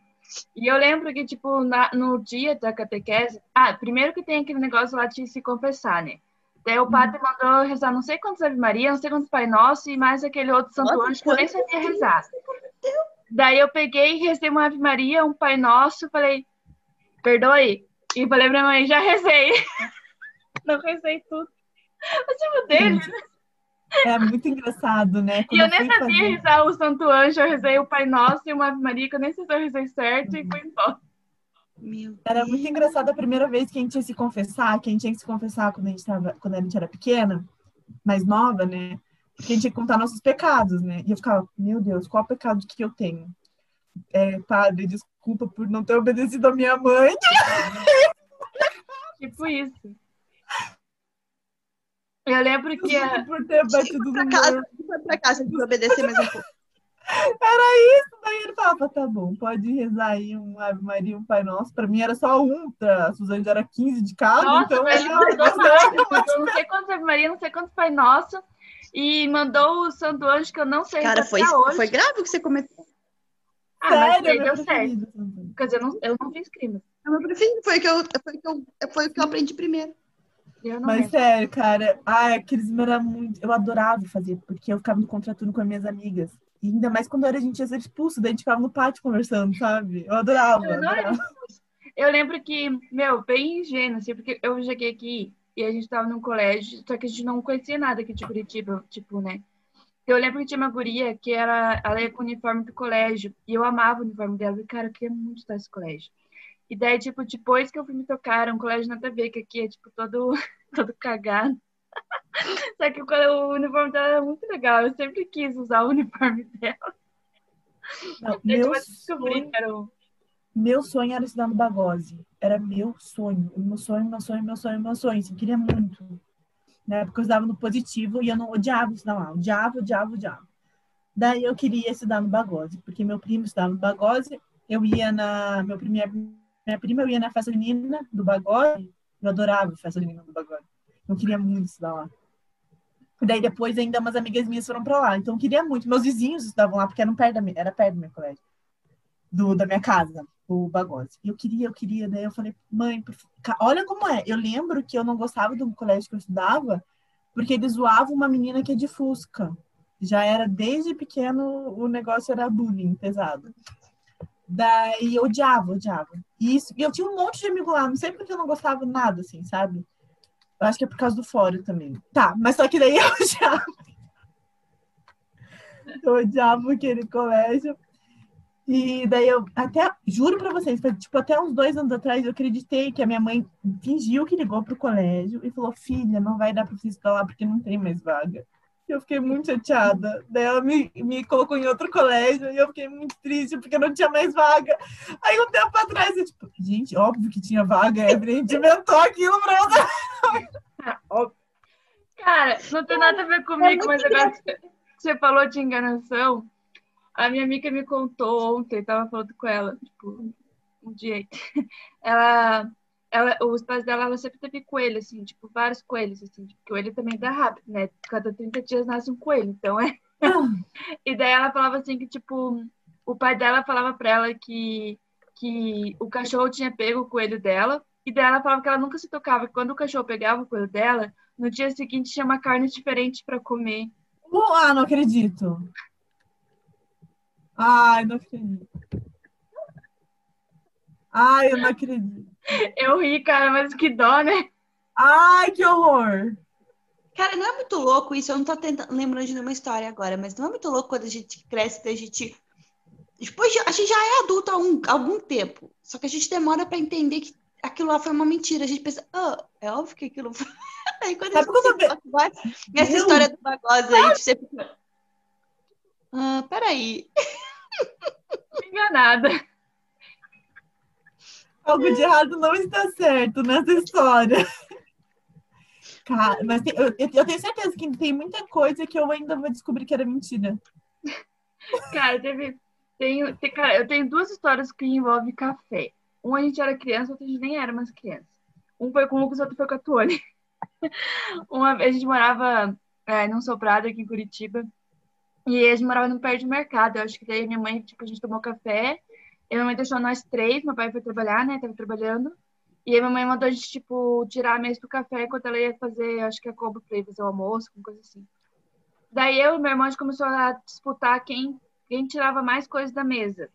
E eu lembro que, tipo, na- no dia da catequese... Ah, primeiro que tem aquele negócio lá de se confessar, né? Daí o padre mandou rezar não sei quantos Ave Maria, não sei quantos Pai Nosso e mais aquele outro Santo Nossa, Anjo que eu nem sabia rezar. Daí eu peguei e rezei uma Ave Maria, um Pai Nosso, falei, perdoe. E falei pra mãe, já rezei. (laughs) Não rezei tudo. Mas tipo dele, (laughs) É muito engraçado, né? E Quando eu nem sabia fazer- rezar o Santo Anjo, eu rezei o Pai Nosso e uma Ave Maria, que eu nem sei se eu rezei certo e fui embora. Meu Era muito engraçado a primeira vez que a gente ia se confessar, que a gente tinha que se confessar quando a gente, tava, quando a gente era pequena, mais nova, né? Porque a gente tinha que contar nossos pecados, né? E eu ficava, meu Deus, qual pecado que eu tenho? É, padre, desculpa por não ter obedecido a minha mãe. Tipo isso. Eu lembro que a- Desculpa por ter batido no pra casa, foi pra casa de obedecer mais um pouco. Era isso. Daí ele falava, tá bom, pode rezar aí um Ave Maria, um Pai Nosso. Pra mim era só um, pra Suzane já era 15 de cada, Nossa, então ele era mandou (laughs) bastante. não sei quantos Ave Maria, não sei quantos Pai Nosso, e mandou o Santo Anjo, que eu não sei Cara, foi, hoje. foi grave o que você cometeu. Ah, mas Sério, é deu meu certo. Quer dizer, eu não, eu não fiz crime. É meu preferido. Foi o que eu, foi o que eu, foi o que eu aprendi primeiro. Mas lembro. sério, cara, ai, aqueles era muito. Eu adorava fazer, porque eu ficava no contraturno com as minhas amigas. E ainda mais quando era, a gente ia ser expulso, daí a gente ficava no pátio conversando, sabe? Eu adorava. Eu adorava. Eu lembro que, meu, bem ingênuo, assim, porque eu cheguei aqui e a gente tava num colégio, só que a gente não conhecia nada aqui de Curitiba, tipo, né? Eu lembro que tinha uma guria que era, ela ia com o uniforme do colégio, e eu amava o uniforme dela, e, cara, eu queria muito estar nesse colégio. E daí, tipo, depois que eu fui me tocar, um colégio nada a ver, que aqui é, tipo, todo, (laughs) todo cagado. (laughs) Só que o, uniforme dela era muito legal, eu sempre quis usar o uniforme (laughs) dela. Não, meu, eu sonho, o... meu sonho era estudar no Bagose. Era meu sonho. Meu sonho, meu sonho, meu sonho, meu sonho. Assim, queria muito. Né? Porque eu estudava no positivo e eu não odiava estudar lá. Odiava, odiava, odiava. Daí eu queria estudar no Bagose, porque meu primo estudava no Bagose. Eu ia na. Meu primo, minha prima, eu ia na festa junina do Bagose. Eu adorava a festa junina do Bagose. Eu queria muito estudar lá. Daí depois ainda umas amigas minhas foram pra lá. Então eu queria muito. Meus vizinhos estudavam lá, porque eram perto da minha, era perto do meu colégio. Do, da minha casa, o Bagose. E eu queria, eu queria. Daí eu falei, mãe, olha como é. Eu lembro que eu não gostava do colégio que eu estudava, porque ele zoava uma menina que é de Fusca. Já era desde pequeno, o negócio era bullying pesado. Daí eu odiava, odiava. Isso, e eu tinha um monte de amigo lá, não sei porque eu não gostava nada, assim, sabe? Eu acho que é por causa do fórum também. Tá, mas só que daí (laughs) eu odiava. Eu odiava aquele colégio. E daí eu até, juro pra vocês, tipo, até uns dois anos atrás eu acreditei que a minha mãe fingiu que ligou pro colégio e falou: Filha, não vai dar pra você estudar lá porque não tem mais vaga. Eu fiquei muito chateada. Daí ela me, me colocou em outro colégio e eu fiquei muito triste porque não tinha mais vaga. Aí um tempo atrás eu, tipo, gente, óbvio que tinha vaga, a gente inventou aquilo pra (laughs) você. Cara, não tem nada a ver comigo, mas agora que você falou de enganação. A minha amiga me contou ontem, tava falando com ela, tipo, um dia. aí. (laughs) Ela, ela, os pais dela, ela sempre teve coelho, assim, tipo, vários coelhos, assim, tipo, coelho também dá rápido, né? Cada 30 dias nasce um coelho, então é. (laughs) e daí ela falava assim que, tipo, o pai dela falava pra ela que, que o cachorro tinha pego o coelho dela, e daí ela falava que ela nunca se tocava, que quando o cachorro pegava o coelho dela, no dia seguinte tinha uma carne diferente para comer. Ah, não acredito. Ai, não acredito. Ai, eu não acredito. Eu ri, cara, mas que dó, né? Ai, que horror. Cara, não é muito louco isso? Eu não tô tentando, lembrando de nenhuma história agora, mas não é muito louco quando a gente cresce, a gente. Depois a gente já é adulto há, um, há algum tempo. Só que a gente demora para entender que aquilo lá foi uma mentira. A gente pensa, ah, é óbvio que aquilo foi. (laughs) Aí quando Sabe a gente se toca, essa história do Bagosa aí, você fica. Ah, peraí. Enganada. Algo de errado não está certo nessa história. (laughs) Cara, mas tem- eu, eu tenho certeza que tem muita coisa que eu ainda vou descobrir que era mentira. (laughs) Cara, teve. Tenho, tem, cara, eu tenho duas histórias que envolvem café. Um a gente era criança, outra a gente nem era mais criança. Um foi com o Lucas, outro foi com a Tony. (laughs) Uma vez a gente morava é, num sobrado aqui em Curitiba. E a gente morava no perto de mercado. Eu acho que daí minha mãe, tipo, a gente tomou café. E minha mãe deixou nós três. Meu pai foi trabalhar, né? Tava trabalhando. E aí minha mãe mandou a gente, tipo, tirar a mesa do café enquanto ela ia fazer, acho que a compra pra ir fazer o almoço, alguma coisa assim. Daí eu e meu irmão, a gente começou a disputar quem, quem tirava mais coisas da mesa.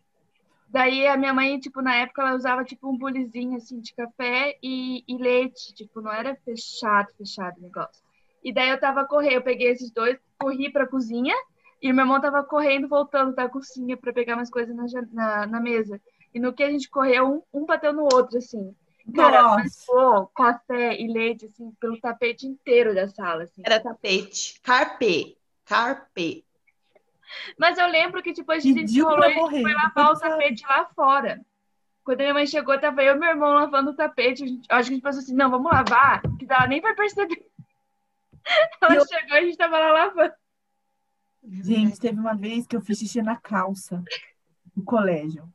Daí a minha mãe, tipo, na época, ela usava, tipo, um bulizinho, assim, de café e, e leite. Tipo, não era fechado, fechado o negócio. E daí eu tava correndo, eu peguei esses dois, corri pra cozinha. E o meu irmão tava correndo, voltando da cozinha pra pegar mais coisas na, na, na mesa. E no que a gente correu, um, um bateu no outro, assim. Cara, passou café e leite, assim, pelo tapete inteiro da sala, assim. Era tapete. Carpe. Carpe. Mas eu lembro que depois a gente Pediu rolou pra e a gente morrer. foi lavar o tapete lá fora. Quando a minha mãe chegou, tava eu e meu irmão lavando o tapete. A gente, acho que a gente pensou assim, não, vamos lavar, que ela nem vai perceber. (laughs) Ela eu- chegou e a gente tava lá lavando. Gente, teve uma vez que eu fiz xixi na calça no colégio.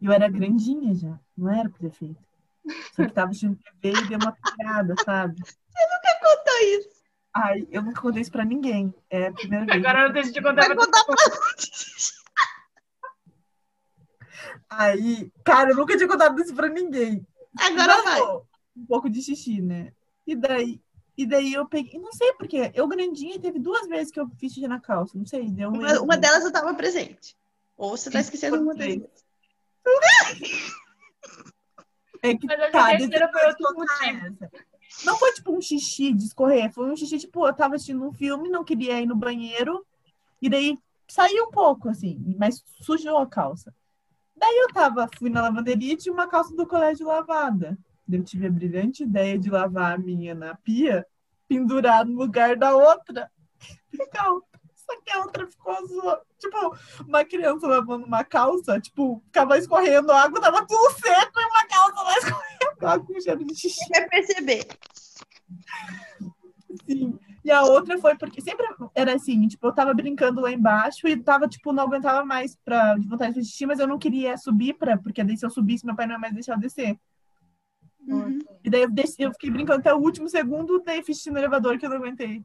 E eu era grandinha já, não era pra ter feito. Só que tava assistindo TV e deu uma pegada, sabe? Conta isso. Ai, eu nunca contei isso pra ninguém. É a primeira vez. Agora eu não tenho de contar Vai pra contar pra Aí, cara, eu nunca tinha contado isso pra ninguém. Agora vai. Vazou Um pouco de xixi, né? E daí, e daí eu peguei. Não sei porquê. Eu grandinha teve duas vezes que eu fiz xixi na calça. Não sei, deu um Uma, uma delas eu tava presente. Ou você tá esquecendo uma delas. É que, Mas a tá, terceira deixa eu foi outro motivo. Não foi tipo um xixi de escorrer, foi um xixi, tipo, eu tava assistindo um filme, não queria ir no banheiro, e daí saiu um pouco, assim, mas sujou a calça. Daí eu tava, fui na lavanderia e tinha uma calça do colégio lavada. Eu tive a brilhante ideia de lavar a minha na pia, pendurar no lugar da outra. (laughs) Ficar Só que a outra ficou azul. Tipo, uma criança lavando uma calça, tipo, ficava escorrendo água, tava tudo seco e uma calça lá (laughs) escorrendo água com cheiro de xixi. Vai perceber. Sim. E a outra foi porque sempre era assim, tipo, eu tava brincando lá embaixo e tava, tipo, não aguentava mais pra, de vontade de xixi, mas eu não queria subir pra, porque daí se eu subisse, meu pai não ia mais deixar eu descer. Uhum. E daí eu, desci, eu fiquei brincando até o último segundo, daí fiz no elevador que eu não aguentei.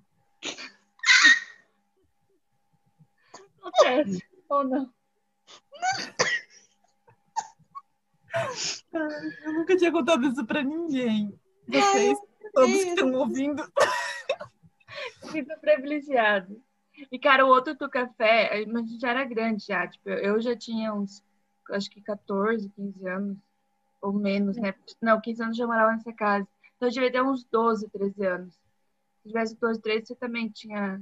Acontece. Ou não. Eu nunca tinha contado isso pra ninguém. Vocês, todos que estão ouvindo. Sinto privilegiado. E, cara, o outro do café, mas a gente já era grande já. Tipo, eu já tinha uns, acho que 14, 15 anos, ou menos, né? Não, 15 anos já morava nessa casa. Então, eu devia ter uns 12, 13 anos. Se tivesse 12, 13, você também tinha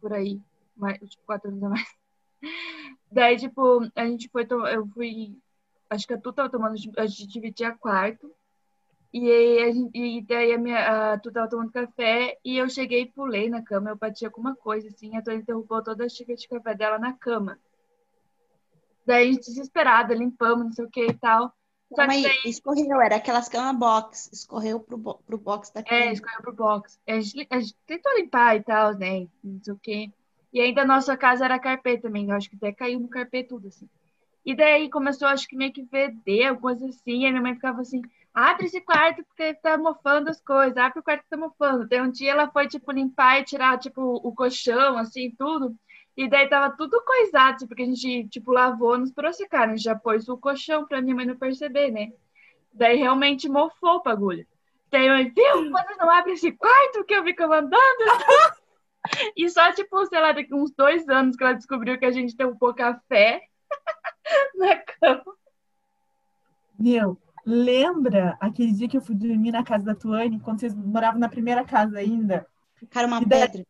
por aí, mais, tipo, 4 anos a mais. (laughs) Daí, tipo, a gente foi, eu fui, acho que a Tu tava tomando, a gente dividia quarto. E, aí, a gente, e daí a minha, a Tu tava tomando café e eu cheguei e pulei na cama, eu batia com uma coisa, assim, a Tony derrubou toda a xícara de café dela na cama. Daí a gente desesperada, limpamos, não sei o que e tal. Que daí... escorreu, era aquelas camas box, escorreu pro, pro box da cama. É, escorreu pro box. A gente, a gente tentou limpar e tal, né, não sei o que. E ainda a nossa casa era carpê também, eu acho que até caiu no carpê tudo, assim. E daí começou, acho que meio que vender, alguma coisa assim, e a minha mãe ficava assim, abre esse quarto porque tá mofando as coisas, abre o quarto que tá mofando. Daí um dia ela foi, tipo, limpar e tirar, tipo, o colchão, assim, tudo. E daí tava tudo coisado, tipo, porque a gente, tipo, lavou nos gente já pôs o colchão pra minha mãe não perceber, né? Daí realmente mofou o bagulho. Daí eu, viu? Quando não abre esse quarto que eu fico andando? (laughs) e só, tipo, sei lá, daqui uns dois anos que ela descobriu que a gente tem um pouco café (laughs) na cama. Meu, lembra aquele dia que eu fui dormir na casa da Tuane, quando vocês moravam na primeira casa ainda? Cara, uma pedra.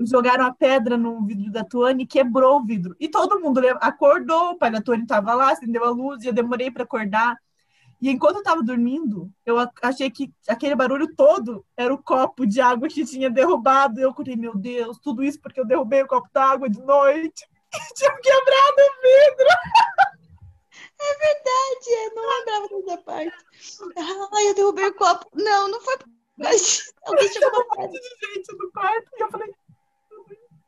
Jogaram a pedra no vidro da Tuane e quebrou o vidro. E todo mundo acordou, o pai da Tuane estava lá, acendeu a luz, e eu demorei para acordar. E enquanto eu estava dormindo, eu achei que aquele barulho todo era o copo de água que tinha derrubado. Eu acordei, meu Deus, tudo isso porque eu derrubei o copo d'água de noite. (laughs) tinha quebrado o vidro. É verdade, eu não lembrava dessa parte. Ai, eu derrubei o copo. Não, não foi. Mas (laughs) alguém chegou uma parte de gente no quarto e eu falei,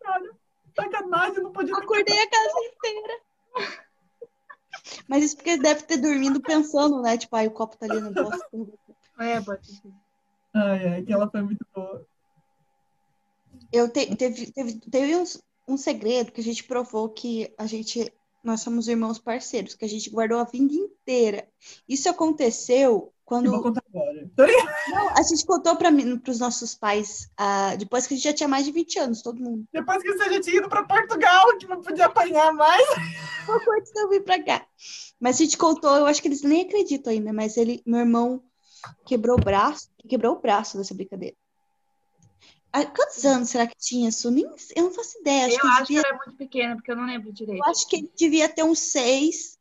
cara, sacanagem, não podia. Acordei a casa inteira. (laughs) Mas isso porque deve ter dormido pensando, né? Tipo, ai, o copo tá ali, não posso. É, pode. Ai, ai, aquela foi muito boa. Eu te, teve, teve, teve um, um segredo que a gente provou que a gente nós somos irmãos parceiros, que a gente guardou a vida inteira. Isso aconteceu quando. Eu vou contar agora. Não, a gente contou para os nossos pais uh, depois que a gente já tinha mais de 20 anos, todo mundo. Depois que você já tinha ido para Portugal, que não podia apanhar mais. Pouco antes de eu vir para cá. Mas a gente contou, eu acho que eles nem acreditam ainda, mas ele, meu irmão quebrou o braço, quebrou o braço dessa brincadeira. Quantos anos será que tinha isso? Nem, eu não faço ideia. Acho eu que acho devia... que era muito pequena, porque eu não lembro direito. Eu acho que ele devia ter uns seis,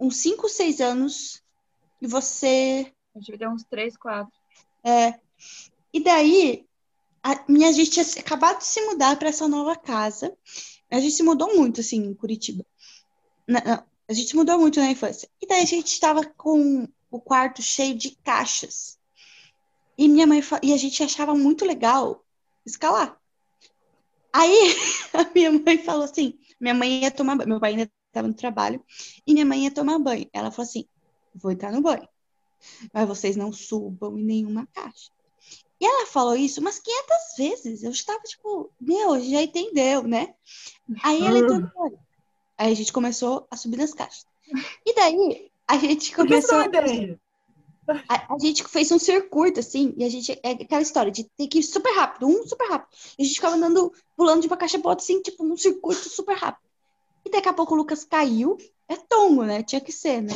uns cinco, seis anos. E você. Eu devia ter uns três, quatro. É. E daí, a minha gente tinha acabado de se mudar para essa nova casa. A gente se mudou muito, assim, em Curitiba. a gente se mudou muito na infância. E daí a gente estava com o quarto cheio de caixas e minha mãe e a gente achava muito legal escalar. Aí (laughs) a minha mãe falou assim: minha mãe ia tomar banho, meu pai ainda estava no trabalho, e minha mãe ia tomar banho. Ela falou assim: vou entrar no banho, mas vocês não subam em nenhuma caixa. E ela falou isso umas 500 vezes. Eu estava tipo, meu, já entendeu, né? Aí ela entrou no banho. Aí a gente começou a subir nas caixas. E daí a gente começou. A, a, gente fez um circuito, assim, e a gente. É aquela história de ter que ir super rápido, um super rápido. E a gente ficava andando, pulando de uma caixa pra outra, assim, tipo, num circuito super rápido. E daqui a pouco o Lucas caiu. É tombo, né? Tinha que ser, né?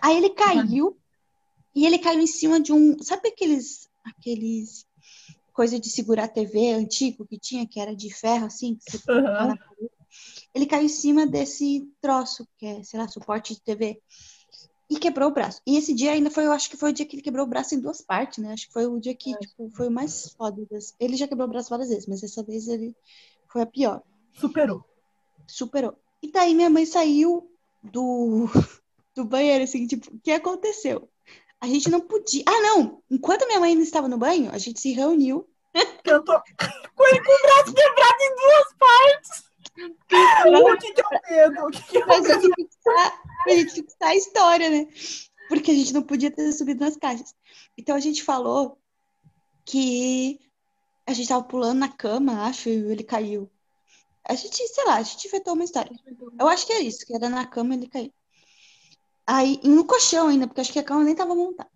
Aí ele caiu, uhum. e ele caiu em cima de um. Sabe aqueles. aqueles coisa de segurar a TV antigo que tinha, que era de ferro, assim, que você uhum. Ele caiu em cima desse troço, que é, sei lá, suporte de TV e quebrou o braço. E esse dia ainda foi, eu acho que foi o dia que ele quebrou o braço em duas partes, né? Acho que foi o dia que, tipo, foi o mais foda. Das... Ele já quebrou o braço várias vezes, mas dessa vez ele foi a pior. Superou. Superou. E daí minha mãe saiu do, do banheiro, assim, tipo, o que aconteceu? A gente não podia. Ah, não! Enquanto minha mãe ainda estava no banho, a gente se reuniu. Eu tô com ele com o braço quebrado em duas partes. O que, que é o medo? O que, que é o medo? a gente fixar a história, né? Porque a gente não podia ter subido nas caixas. Então a gente falou que a gente tava pulando na cama, acho, e ele caiu. A gente, sei lá, a gente inventou uma história. Eu acho que é isso, que era na cama ele caiu. Aí, no colchão ainda, porque acho que a cama nem tava montada.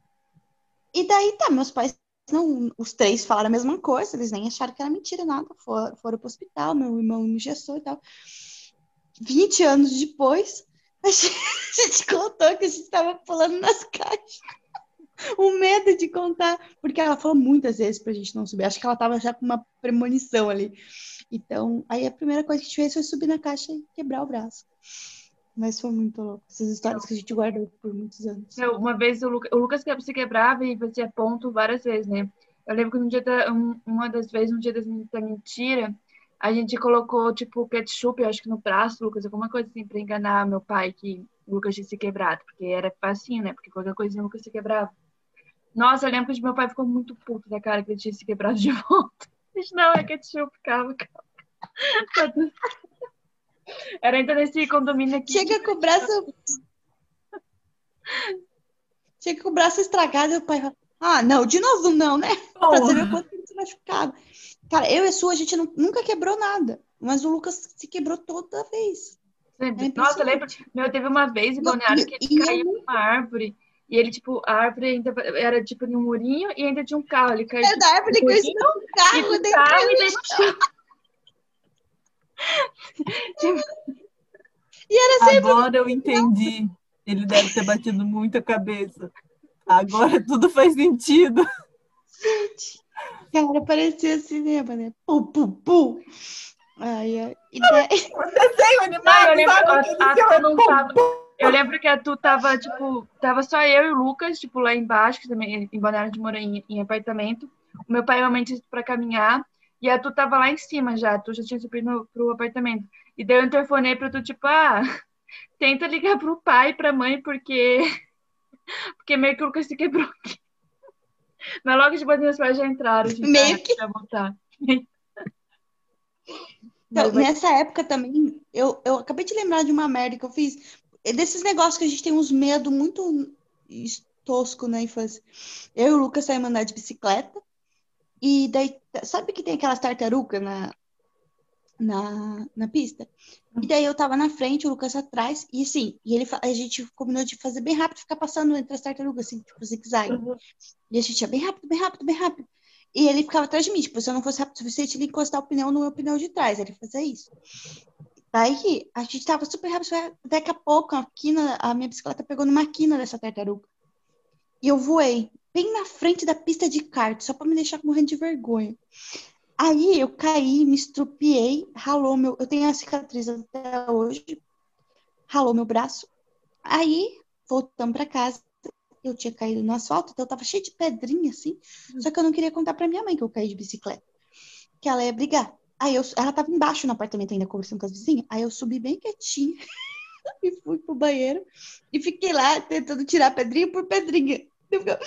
E daí, tá, meus pais não, os três falaram a mesma coisa, eles nem acharam que era mentira, nada. Foram, foram pro hospital, meu irmão me gestou e tal. 20 anos depois, a gente, (laughs) a gente contou que a gente estava pulando nas caixas. O medo de contar, porque ela falou muitas vezes pra gente não subir. Acho que ela tava já com uma premonição ali. Então, aí a primeira coisa que a gente fez foi subir na caixa e quebrar o braço. Mas foi muito louco. Essas histórias que a gente guardou por muitos anos. Eu, uma vez o, Luca, o Lucas se quebrava e fazia ponto várias vezes, né? Eu lembro que um dia da, um, uma das vezes, um dia das, da mentira, a gente colocou, tipo, ketchup, eu acho que no braço, Lucas, alguma coisa assim, pra enganar meu pai que o Lucas tinha se quebrado, porque era facinho, né? Porque qualquer coisinha o Lucas se quebrava. Nossa, eu lembro que meu pai ficou muito puto da cara que ele tinha se quebrado de (laughs) volta. Não, é ketchup, calma, calma. Era ainda nesse condomínio aqui. Chega com o braço. Chega com o braço estragado e o pai fala: Ah, não, de novo não, né? Oh. Pra saber o quanto ele se machucado. Cara, eu e a sua, a gente não, nunca quebrou nada. Mas o Lucas se quebrou toda vez. É Nossa, eu lembro. Meu, teve uma vez em Balneário que ele caiu numa árvore. E ele, tipo, a árvore ainda era tipo de um murinho e ainda tinha um carro. Ele caiu. É da árvore que caiu um carro, e carro e tipo... E era sempre... Agora eu entendi. Ele deve ter batido muito a cabeça. Agora tudo faz sentido. Gente, cara, parecia cinema, né? Pum, pum, pum. Ai, ai. E daí... Desenho animado, eu lembro, a, a, não tava, eu lembro que a Tu tava, tipo, tava só eu e o Lucas, tipo, lá embaixo, que também em Balneário de em apartamento. O meu pai realmente para caminhar. E a Tu tava lá em cima já, tu já tinha subido pro apartamento. E daí eu interfonei pra tu, tipo, ah, (laughs) tenta ligar pro pai e pra mãe, porque. (laughs) Porque meio que o Lucas se quebrou aqui. (laughs) Mas logo depois meus pais já entraram. Gente, meio que. Já voltar. Então, nessa época também, eu, eu acabei de lembrar de uma merda que eu fiz. Desses negócios que a gente tem uns medo muito tosco na infância. Eu e o Lucas saímos andar de bicicleta. E daí, sabe que tem aquelas tartarugas na, na, na pista? E daí eu tava na frente, o Lucas atrás, e assim, e ele, a gente combinou de fazer bem rápido, ficar passando entre as tartarugas, assim, tipo zigue-zague. Uhum. E a gente ia bem rápido, bem rápido, bem rápido. E ele ficava atrás de mim, tipo, se eu não fosse rápido o suficiente, ele encostar o pneu no meu pneu de trás, ele fazia isso. Daí, a gente tava super rápido, daqui a pouco, a, quina, a minha bicicleta pegou numa quina dessa tartaruga. E eu voei bem na frente da pista de kart, só para me deixar morrendo de vergonha. Aí eu caí, me estrupiei, ralou meu. Eu tenho a cicatriz até hoje, ralou meu braço. Aí voltamos para casa. Eu tinha caído no asfalto, então eu tava cheio de pedrinha assim. Só que eu não queria contar para minha mãe que eu caí de bicicleta, que ela ia brigar. Aí eu, ela tava embaixo no apartamento ainda conversando com as vizinhas. Aí eu subi bem quietinha (laughs) e fui pro banheiro e fiquei lá tentando tirar pedrinha por pedrinha. Eu ficava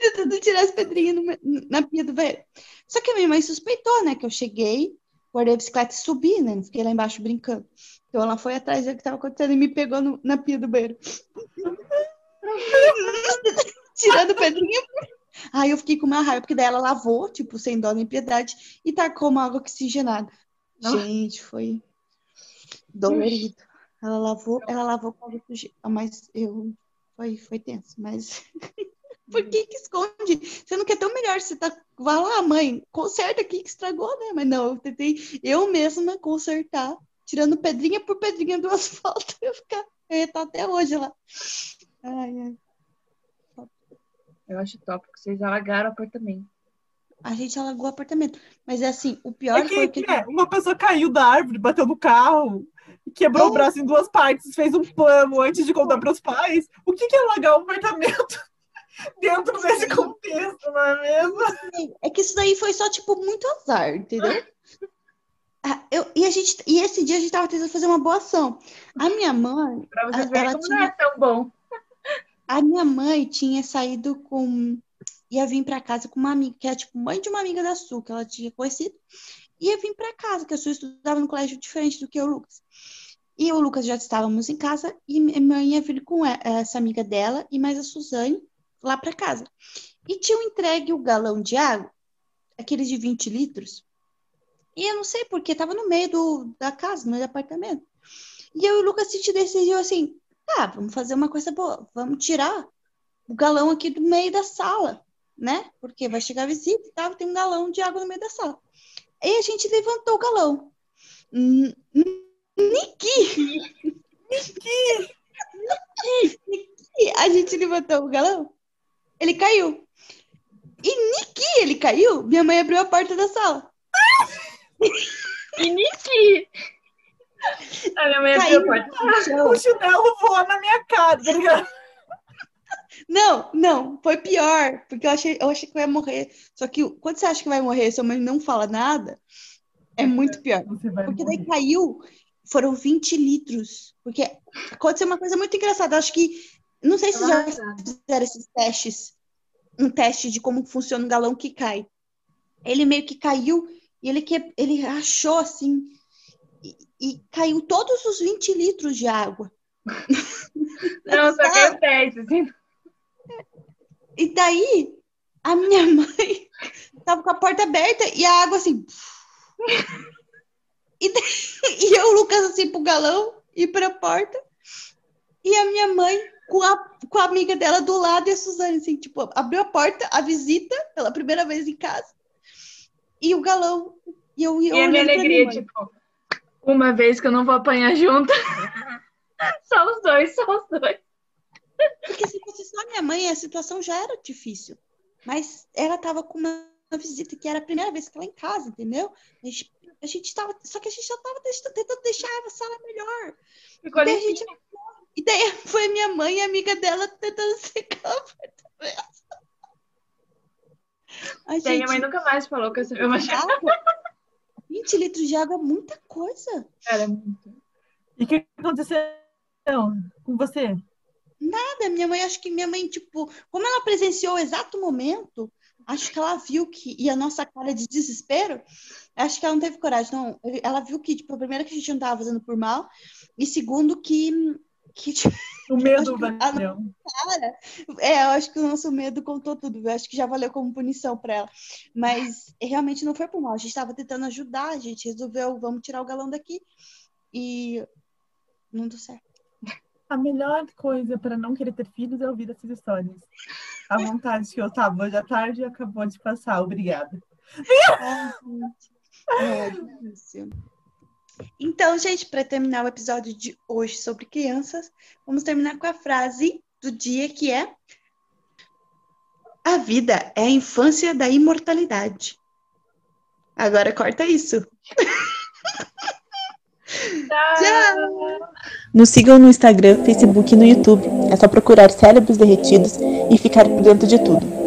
tentando tirar as pedrinhas na pia do banheiro. Só que a minha mãe suspeitou, né? Que eu cheguei, guardei a bicicleta e subi, né? Não fiquei lá embaixo brincando. Então ela foi atrás do que estava acontecendo e me pegou no, na pia do banheiro. (laughs) Tirando pedrinha. Aí eu fiquei com uma raiva, porque daí ela lavou, tipo, sem dó nem piedade, e tacou uma água oxigenada. Não. Gente, foi dolorido. Ela lavou, ela lavou com água oxigenada, mas eu foi, foi tenso, mas (laughs) por que que esconde? Você não quer ter o melhor, você tá, vai lá, mãe, conserta aqui que estragou, né? Mas não, eu tentei eu mesma consertar, tirando pedrinha por pedrinha do (laughs) asfalto, eu, ficar, eu ia estar até hoje lá. Ai, ai. Eu acho top que vocês alagaram o apartamento. A gente alagou o apartamento. Mas é assim, o pior é que, foi que. É, uma pessoa caiu da árvore, bateu no carro quebrou o braço em duas partes, fez um plano antes de contar para os pais. O que, que é alagar um apartamento (laughs) dentro desse contexto, não é mesmo? É que isso daí foi só, tipo, muito azar, entendeu? (laughs) Ah, eu, e, a gente, e esse dia a gente estava tentando fazer uma boa ação. A minha mãe. Para vocês verem como tinha, não é tão bom. A minha mãe tinha saído com. ia vir para casa com uma amiga, que é tipo mãe de uma amiga da Su, que ela tinha conhecido. Ia vir para casa, que a Su estudava no colégio diferente do que o Lucas. E o Lucas já estávamos em casa e minha mãe ia vir com essa amiga dela e mais a Suzane lá para casa. E tinham entregue o galão de água, aqueles de 20 litros. E eu não sei porque, estava no meio do, da casa, no meio do apartamento. E eu e o Lucas se decidiu assim: tá, vamos fazer uma coisa boa, vamos tirar o galão aqui do meio da sala. né? Porque vai chegar visita e tal, tem um galão de água no meio da sala. Aí a gente levantou o galão. Niki! Niki! Niki! A gente levantou o galão, ele caiu. E Niki, ele caiu, minha mãe abriu a porta da sala. E Niki! A minha mãe abriu a porta. O chinelo voa na minha cara, tá ligado? Não, não, foi pior, porque eu achei, eu achei que eu ia morrer. Só que quando você acha que vai morrer, sua mãe não fala nada, é muito pior. Porque daí caiu, foram 20 litros. Porque aconteceu uma coisa muito engraçada. Acho que, não sei se já fizeram esses testes, um teste de como funciona um galão que cai. Ele meio que caiu e ele, que, ele rachou assim, e, e caiu todos os 20 litros de água. Não, só que é (laughs) teste, assim. E daí, a minha (laughs) mãe tava com a porta aberta e a água assim. (laughs) E, daí- e eu, Lucas, assim, pro galão e pra porta. E a minha mãe com a, com a amiga dela do lado e a Suzane, assim, tipo, abriu a porta, a visita, pela primeira vez em casa. E o galão. E eu, eu E a minha alegria, mãe. tipo, uma vez que eu não vou apanhar junto. (laughs) Só os dois, só os dois. Porque se fosse só minha mãe, a situação já era difícil. Mas ela tava com uma uma visita que era a primeira vez que ela em casa, entendeu? A gente, a gente tava, só que a gente já tava deixando- tentando deixar a sala melhor. Ficou E daí, a limpinho. gente, e daí foi minha mãe e a amiga dela tentando secar a Daí minha mãe gente, nunca mais falou que eu sabia uma água, 20 litros de água é muita coisa. Era muito. E o que aconteceu com você? Nada, minha mãe, acho que minha mãe, tipo, como ela presenciou o exato momento, acho que ela viu que, e a nossa cara de desespero, acho que ela não teve coragem, não. Ela viu que, tipo, primeiro que a gente não tava fazendo por mal, e segundo que, que tipo, (laughs) O medo, valeu. cara, é, eu acho que o nosso medo contou tudo, eu acho que já valeu como punição para ela. Mas realmente não foi por mal, a gente estava tentando ajudar, a gente resolveu, vamos tirar o galão daqui, e não deu certo. A melhor coisa para não querer ter filhos é ouvir essas histórias. A vontade que eu tava hoje à tarde acabou de passar. Obrigada. (laughs) É difícil. Então, gente, para terminar o episódio de hoje sobre crianças, vamos terminar com a frase do dia que é: A vida é a infância da imortalidade. Agora corta isso. Tchau! Nos sigam no Instagram, Facebook e no YouTube. É só procurar Cérebros Derretidos e ficar por dentro de tudo.